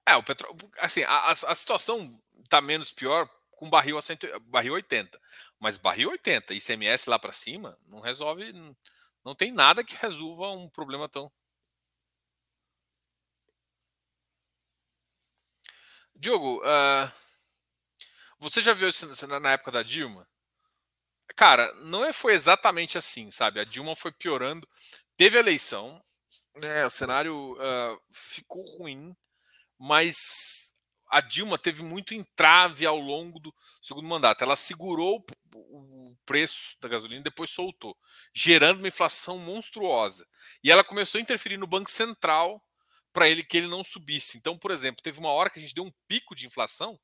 É, o petróleo. Assim, a, a situação está menos pior com barril a cento, barril 80. Mas barril 80, ICMS lá para cima, não resolve. Não tem nada que resolva um problema tão. Diogo, uh, você já viu isso na época da Dilma? Cara, não é, foi exatamente assim, sabe? A Dilma foi piorando. Teve eleição, né, o cenário uh, ficou ruim, mas a Dilma teve muito entrave ao longo do segundo mandato. Ela segurou o preço da gasolina, depois soltou, gerando uma inflação monstruosa. E ela começou a interferir no Banco Central para ele que ele não subisse. Então, por exemplo, teve uma hora que a gente deu um pico de inflação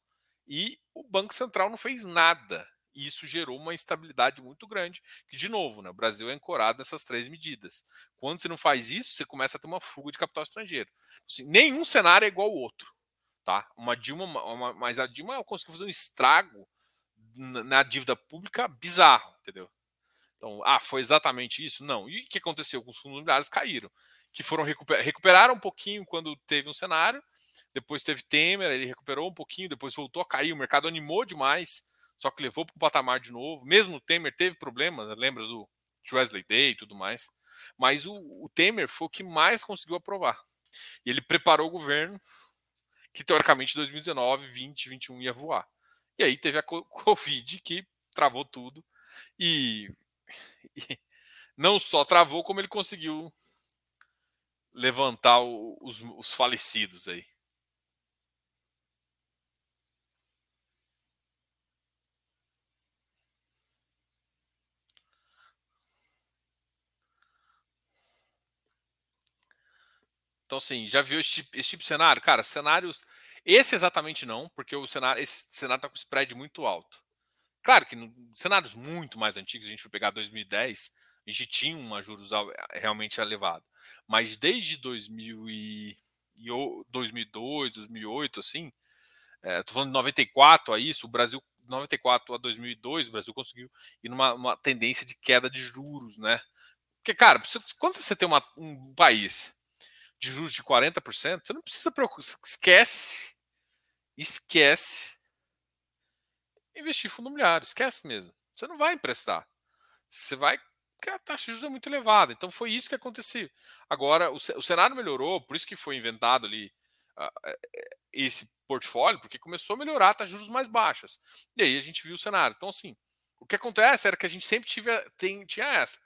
e o Banco Central não fez nada. E isso gerou uma instabilidade muito grande, que, de novo, né, o Brasil é ancorado nessas três medidas. Quando você não faz isso, você começa a ter uma fuga de capital estrangeiro. Assim, nenhum cenário é igual ao outro. Tá? Uma Dilma, uma, mas a Dilma conseguiu fazer um estrago na, dívida pública bizarro, entendeu? Então, ah, foi exatamente isso? Não. E o que aconteceu os fundos imobiliários? Caíram. Que foram recuperar, recuperaram um pouquinho quando teve um cenário, depois teve Temer, ele recuperou um pouquinho, depois voltou a cair, o mercado animou demais, só que levou para o patamar de novo. Mesmo o Temer teve problemas, lembra do Wesley Day e tudo mais. Mas o, o Temer foi o que mais conseguiu aprovar. E ele preparou o governo que teoricamente 2019, 20, 21 ia voar. E aí teve a [LAUGHS] Covid que travou tudo e, e não só travou, como ele conseguiu levantar os, os falecidos aí. Então, assim, já viu esse tipo, esse tipo de cenário? Cara, cenários. Esse exatamente não, porque o cenário, esse cenário está com spread muito alto. Claro que no, cenários muito mais antigos, a gente foi pegar 2010, a gente tinha uma juros realmente elevado. Mas desde 2000 e, 2002, 2008, assim, é, tô falando de 94 a isso, o Brasil, 94 a 2002, o Brasil conseguiu ir numa tendência de queda de juros, né? Porque, cara, quando você tem uma, um país de juros de 40%, você não precisa preocupar. Esquece. Esquece. Investir em fundo imobiliário. Esquece mesmo. Você não vai emprestar. Você vai. Porque a taxa de juros é muito elevada. Então foi isso que aconteceu. Agora, o, cenário melhorou, por isso que foi inventado ali esse portfólio, porque começou a melhorar de juros mais baixas. E aí a gente viu o cenário. Então, assim, o que acontece era que a gente sempre tive, tem, tinha essa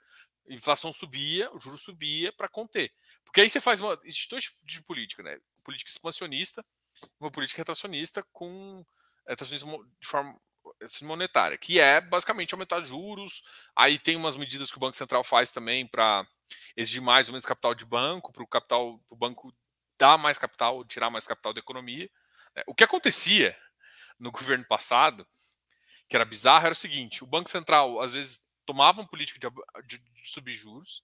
inflação subia, o juro subia para conter. Porque aí você faz uma. Existe dois tipos de política, né? Política expansionista uma política retracionista com retracionismo de forma monetária, que é basicamente aumentar juros. Aí tem umas medidas que o Banco Central faz também para exigir mais ou menos capital de banco, para o capital, o banco dar mais capital, tirar mais capital da economia. Né? O que acontecia no governo passado, que era bizarro, era o seguinte: o Banco Central às vezes tomavam política de, de, de subir juros,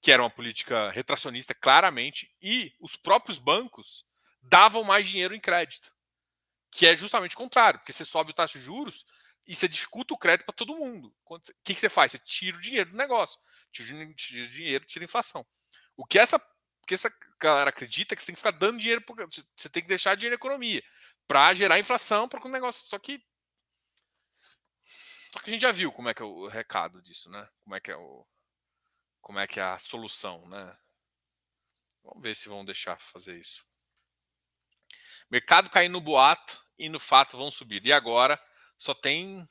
que era uma política retracionista claramente, e os próprios bancos davam mais dinheiro em crédito, que é justamente o contrário, porque você sobe o taxa de juros e você dificulta o crédito para todo mundo. O que, que você faz? Você tira o dinheiro do negócio, tira o dinheiro, tira a inflação. O que essa, que essa galera acredita é que você tem que ficar dando dinheiro, você tem que deixar dinheiro na economia para gerar inflação para o negócio. Só que só que a gente já viu como é que é o recado disso, né? Como é que é o como é que é a solução, né? Vamos ver se vão deixar fazer isso. Mercado caindo no boato e no fato vão subir. E agora só tem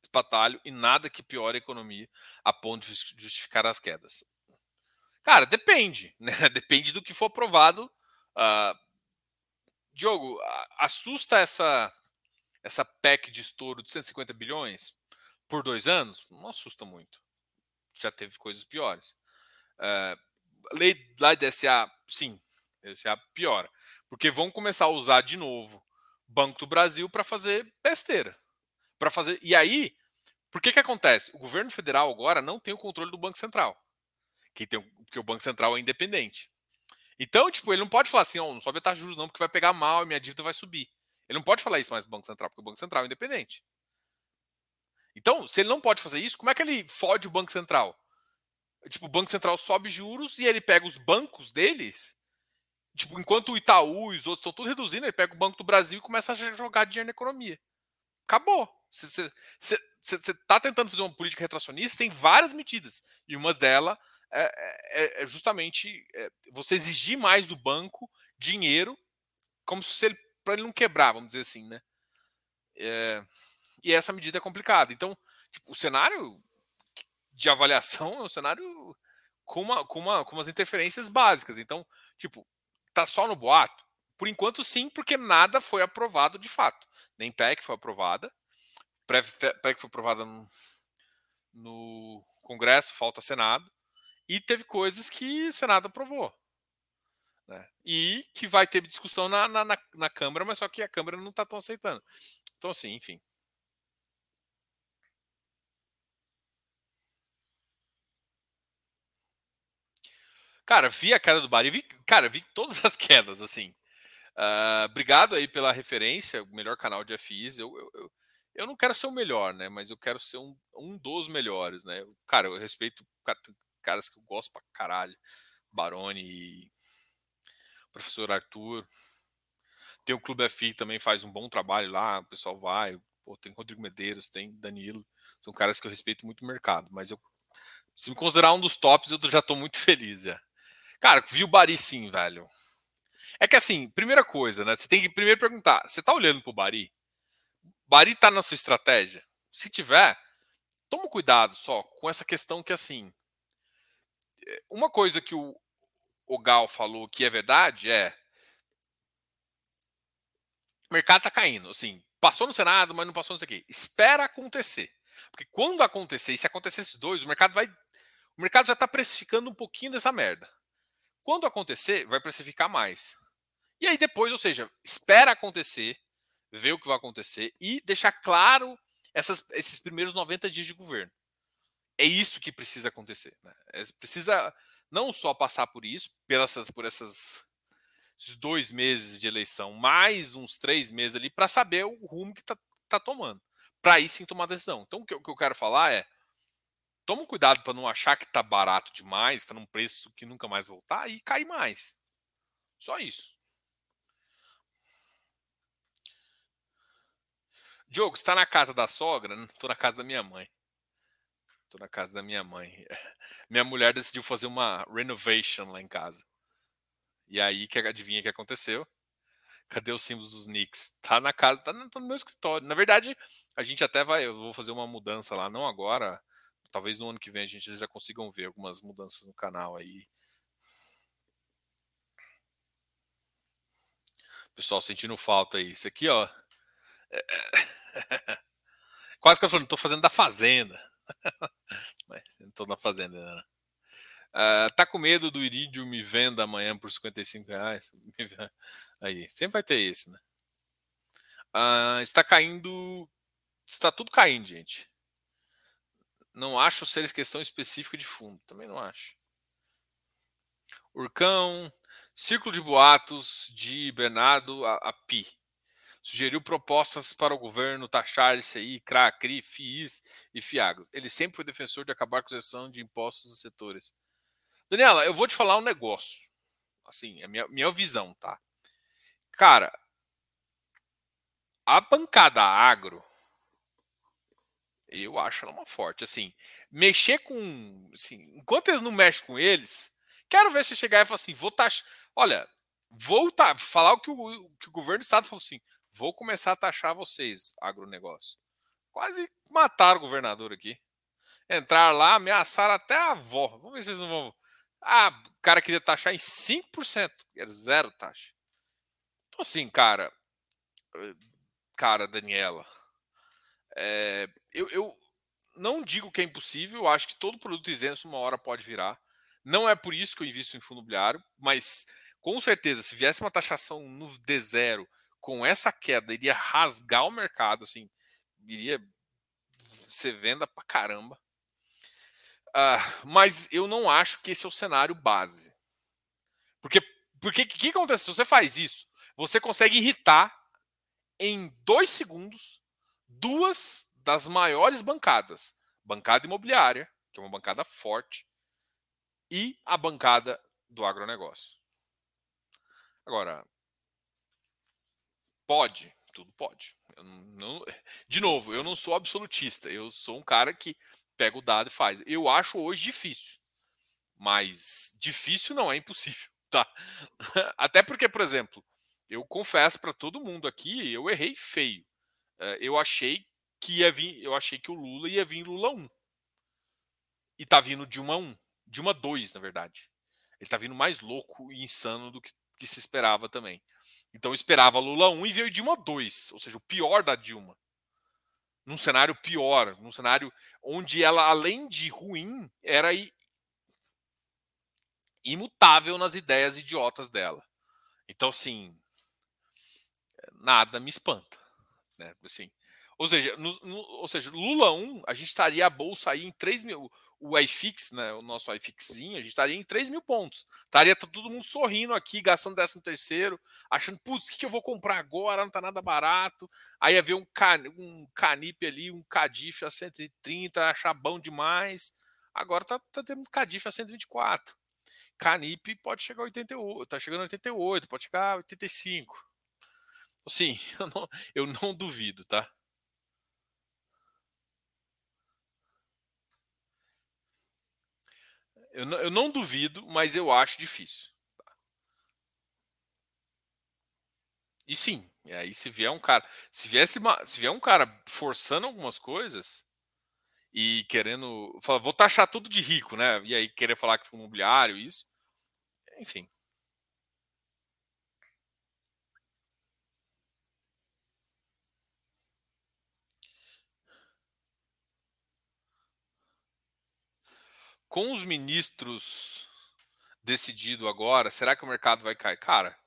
espatalho e nada que piore a economia a ponto de justificar as quedas. Cara, depende, [LAUGHS] né? Depende do que for aprovado. Uh, Diogo, assusta essa essa PEC de estouro de 150 bilhões por dois anos, não assusta muito. Já teve coisas piores. Uh, lei lá de SA, sim, SA piora. Porque vão começar a usar de novo Banco do Brasil para fazer besteira. para fazer E aí, por que, que acontece? O governo federal agora não tem o controle do Banco Central. Quem tem, porque o Banco Central é independente. Então, tipo, ele não pode falar assim, oh, não sobe a taxa de juros não, porque vai pegar mal e minha dívida vai subir. Ele não pode falar isso mais do Banco Central, porque o Banco Central é independente. Então, se ele não pode fazer isso, como é que ele fode o Banco Central? Tipo, o Banco Central sobe juros e ele pega os bancos deles. Tipo, enquanto o Itaú e os outros estão tudo reduzindo, ele pega o Banco do Brasil e começa a jogar dinheiro na economia. Acabou. Você está tentando fazer uma política retracionista, tem várias medidas. E uma delas é, é, é justamente é, você exigir mais do banco dinheiro, como se ele para ele não quebrar, vamos dizer assim, né? É, e essa medida é complicada. Então, tipo, o cenário de avaliação é um cenário com, uma, com, uma, com umas interferências básicas. Então, tipo, tá só no boato? Por enquanto, sim, porque nada foi aprovado de fato. Nem PEC foi aprovada. PEC foi aprovada no, no Congresso, falta Senado. E teve coisas que o Senado aprovou. Né? E que vai ter discussão na, na, na, Câmara, mas só que a Câmara não está tão aceitando. Então, assim, enfim. Cara, vi a queda do Bari, vi, cara, vi todas as [LAUGHS] quedas, assim. Uh, obrigado aí pela referência, o melhor canal de FIs. Eu, eu, eu, eu, não quero ser o melhor, né? Mas eu quero ser um, um dos melhores, né? Cara, eu respeito caras que eu gosto pra caralho. Baroni e professor Arthur. Tem o Clube FI também faz um bom trabalho lá, o pessoal vai. Pô, tem Rodrigo Medeiros, tem Danilo. São caras que eu respeito muito o mercado, mas eu se me considerar um dos tops, eu já tô muito [LAUGHS] feliz já. Cara, vi o Bari sim, velho. É que assim, primeira coisa, né? Você tem que primeiro perguntar: você tá olhando pro Bari? Bari tá na sua estratégia? Se tiver, toma cuidado só com essa questão que assim. Eh, uma coisa que o, o Gal falou que é verdade é. O mercado tá caindo, assim, passou no Senado, mas não passou não sei o quê. Espera acontecer. Porque quando acontecer, e se acontecer esses dois, o mercado vai. O mercado já está precificando um pouquinho dessa merda. Quando acontecer, vai precificar mais. E aí depois, ou seja, espera acontecer, ver o que vai acontecer e deixar claro essas, esses primeiros 90 dias de governo. É isso que precisa acontecer. Né? É, precisa não só passar por isso, pelas, por essas, esses dois meses de eleição, mais uns três meses ali, para saber o rumo que está tá tomando. Para aí sim tomar decisão. Então, o que, o que eu quero falar é toma cuidado para não achar que está barato demais, está num preço que nunca mais voltar e cair mais. Só isso. Diogo, está na casa da sogra? Estou na casa da minha mãe. Estou na casa da minha mãe. [LAUGHS] Minha mulher decidiu fazer uma renovation lá em casa. E aí, que adivinha o que aconteceu? Cadê os símbolos dos Knicks? Tá na casa, tá no, tá meu escritório. Na verdade, a gente até vai, eu vou fazer uma mudança lá, não agora, talvez no ano que vem a gente já consigam ver algumas mudanças no canal aí. Pessoal sentindo falta aí. Isso aqui, ó. É... [LAUGHS] quase que eu não tô fazendo da fazenda. [LAUGHS] Mas tô na fazenda, né? Uh, tá com medo do Iridium me venda amanhã por 55 reais? [LAUGHS] Aí, sempre vai ter esse, né? Uh, está caindo. Está tudo caindo, gente. Não acho ser questão específica de fundo. Também não acho. Urcão, Círculo de Boatos de Bernardo Api. Sugeriu propostas para o governo taxar ICI, CRA, CRI, FIIs e FIAGRO. Ele sempre foi defensor de acabar com a gestão de impostos dos setores. Daniela, eu vou te falar um negócio. Assim, é minha, minha visão, tá? Cara, a bancada agro eu acho ela uma forte. Assim, mexer com. Assim, enquanto eles não mexem com eles, quero ver se chegar e falar assim: vou taxar. Olha, vou falar o que o, que o governo do estado falou assim: vou começar a taxar vocês, agronegócio. Quase mataram o governador aqui. Entrar lá, ameaçaram até a avó. Vamos ver se eles não vão. Ah, o cara queria taxar em 5%, era zero taxa. Então, assim, cara. Eh, cara, Daniela é, eu, eu, não digo que é impossível, eu acho que todo produto isento uma hora pode virar. Não é por isso que eu invisto em fundo imobiliário, mas com certeza, se viesse uma taxação no D0 com essa queda, iria rasgar o mercado, assim, iria ser venda pra caramba. Uh, mas eu não acho que esse é o cenário base. Porque o que, que acontece? Se você faz isso, você consegue irritar em dois segundos duas das maiores bancadas: bancada imobiliária, que é uma bancada forte, e a bancada do agronegócio. Agora, pode, tudo pode. Não, [LAUGHS] de novo, eu não sou absolutista, eu sou um cara que pega o dado e faz. Eu acho hoje difícil, mas difícil não é impossível, [LAUGHS] tá? [LAUGHS] Até porque, por exemplo, eu confesso para todo mundo aqui, eu errei feio. Eh, eu achei que ia vir, eu achei que o Lula ia vir Lula 1. E tá vindo de uma 1, de uma 2, na verdade. Ele tá vindo mais louco e insano do que, que se esperava também. Então esperava Lula 1 e veio Dilma 2, ou seja, o pior da Dilma. Num cenário pior, num cenário onde ela, além de ruim, era imutável nas ideias idiotas dela. Então, assim, nada me espanta. Né? Assim, ou seja, no, no, ou seja, Lula 1, a gente estaria a bolsa aí em 3 mil. O iFix, né? O nosso iFixzinho, a gente estaria em 3 mil pontos. Estaria todo mundo sorrindo aqui, gastando 13 terceiro, achando, putz, o que, que, eu vou comprar agora? Não tá nada barato. Aí ia ver um, can, um Canip ali, um Cadif a 130, achar bom demais. Agora tá, tá tendo Cadif a 124. Canip pode chegar a 88, tá chegando a 88, pode chegar a 85. Sim, [LAUGHS] eu não, eu não duvido, tá? Eu não, eu não duvido, mas eu acho difícil. E sim, e aí se vier um cara, se viesse se vier um cara forçando algumas coisas e querendo, falar, vou taxar tudo de rico, né? E aí querer falar que foi imobiliário, isso, enfim. Com os ministros decidido agora, será que o mercado vai cair? Cara,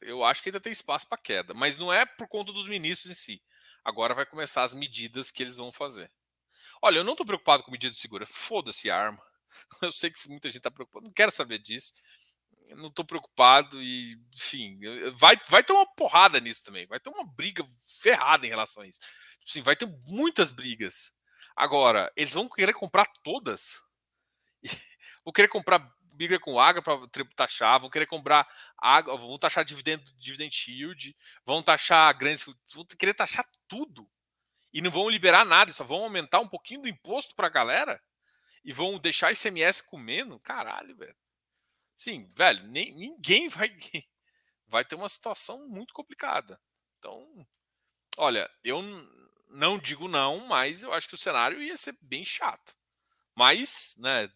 eu acho que ainda tem espaço para queda, mas não é por conta dos ministros em si. Agora vai começar as medidas que eles vão fazer. Olha, eu não estou preocupado com medida de segura. Foda-se a arma. [LAUGHS] Eu sei que muita gente está preocupada. Não quero saber disso. Eu não estou preocupado e, enfim, vai, vai ter uma porrada nisso também. Vai ter uma briga ferrada em relação a isso. Sim, vai ter muitas brigas. Agora, eles vão querer comprar todas? [LAUGHS] vão querer comprar briga com água para taxar, vão querer comprar água, vão taxar dividend, dividend yield, vão taxar grandes, vão querer taxar tudo. E não vão liberar nada, só vão aumentar um pouquinho do imposto para a galera e vão deixar ICMS comendo. Caralho, velho. Sim, velho, nem, ninguém vai [LAUGHS] vai ter uma situação muito complicada. Então, olha, eu não digo não, mas eu acho que o cenário ia ser bem chato. Mas, né,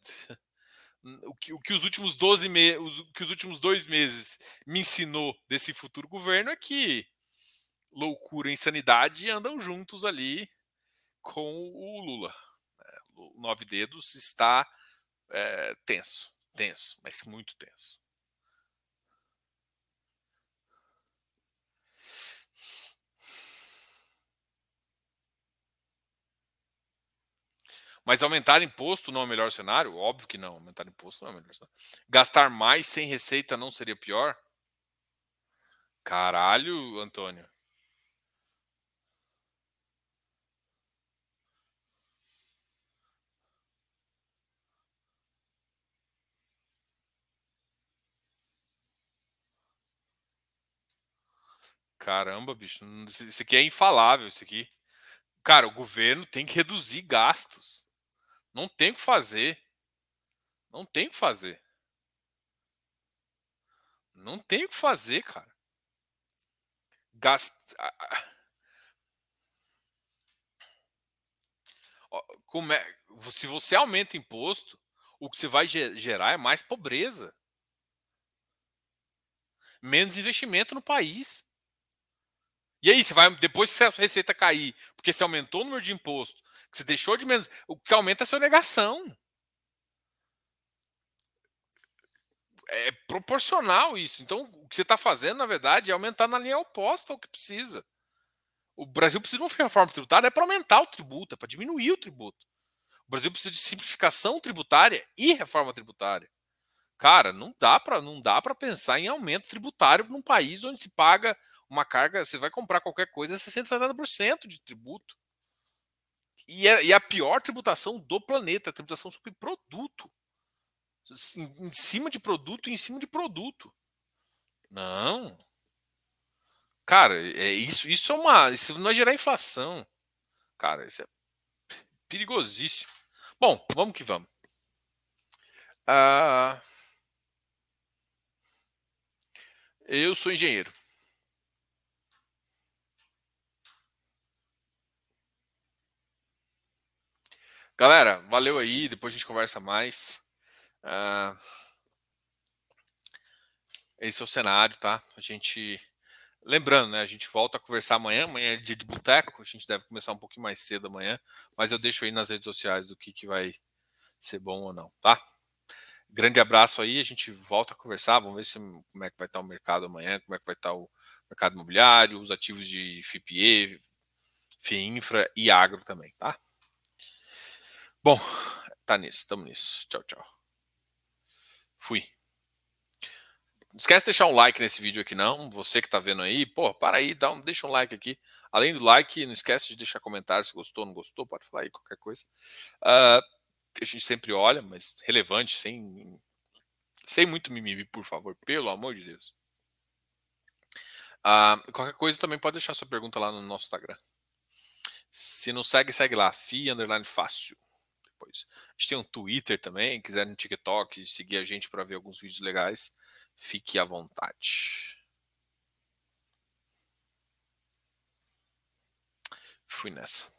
o que, o que os últimos 12 meses, que os últimos dois meses me ensinou desse futuro governo é que loucura e insanidade andam juntos ali com o Lula. É, o Nove Dedos está é, tenso, tenso, mas muito tenso. Mas aumentar imposto não é o melhor cenário? Óbvio que não. Aumentar imposto não é o melhor cenário. Gastar mais sem receita não seria pior? Caralho, Antônio. Caramba, bicho. Isso aqui é infalável, isso aqui. Cara, o governo tem que reduzir gastos. Não tem o que fazer. Não tem o que fazer. Não tem o que fazer, cara. Gasta. Como é... Se você aumenta imposto, o que você vai gerar é mais pobreza. Menos investimento no país. E aí, você vai, depois que a receita cair, porque você aumentou o número de imposto, você deixou de menos. O que aumenta é a sua negação. É proporcional isso. Então, o que você está fazendo, na verdade, é aumentar na linha oposta ao que precisa. O Brasil precisa de uma reforma tributária é para aumentar o tributo, é para diminuir o tributo. O Brasil precisa de simplificação tributária e reforma tributária. Cara, não dá para não dá para pensar em aumento tributário num país onde se paga uma carga, você vai comprar qualquer coisa, 60, 70% de tributo. E é, e a pior tributação do planeta, tributação sobre produto. Em, em cima de produto, em cima de produto. Não. Cara, é isso, isso é uma, isso vai gerar inflação. Cara, isso é perigosíssimo. Bom, vamos que vamos. Ah, eu sou engenheiro. Galera, valeu aí. Depois a gente conversa mais. Ah, esse é o cenário, tá? A gente. Lembrando, né? A gente volta a conversar amanhã. Amanhã é dia de boteco. A gente deve começar um pouquinho mais cedo amanhã. Mas eu deixo aí nas redes sociais do que, que vai ser bom ou não, tá? Grande abraço aí. A gente volta a conversar. Vamos ver se, como é que vai estar o mercado amanhã, como é que vai estar o mercado imobiliário, os ativos de FIPE, FIINFRA e agro também, tá? Bom, tá nisso, estamos nisso. Tchau, tchau. Fui. Não esquece de deixar um like nesse vídeo aqui, não. Você que tá vendo aí, pô, para aí, dá um, deixa um like aqui. Além do like, não esquece de deixar comentário se gostou, não gostou, pode falar aí qualquer coisa. Uh, a gente sempre olha, mas relevante, sem, sem muito mimimi, por favor, pelo amor de Deus. Uh, qualquer coisa também pode deixar sua pergunta lá no nosso Instagram. Se não segue, segue lá, FI underline fácil depois. A gente tem um Twitter também, quiser no TikTok seguir a gente para ver alguns vídeos legais, fique à vontade. Fui nessa.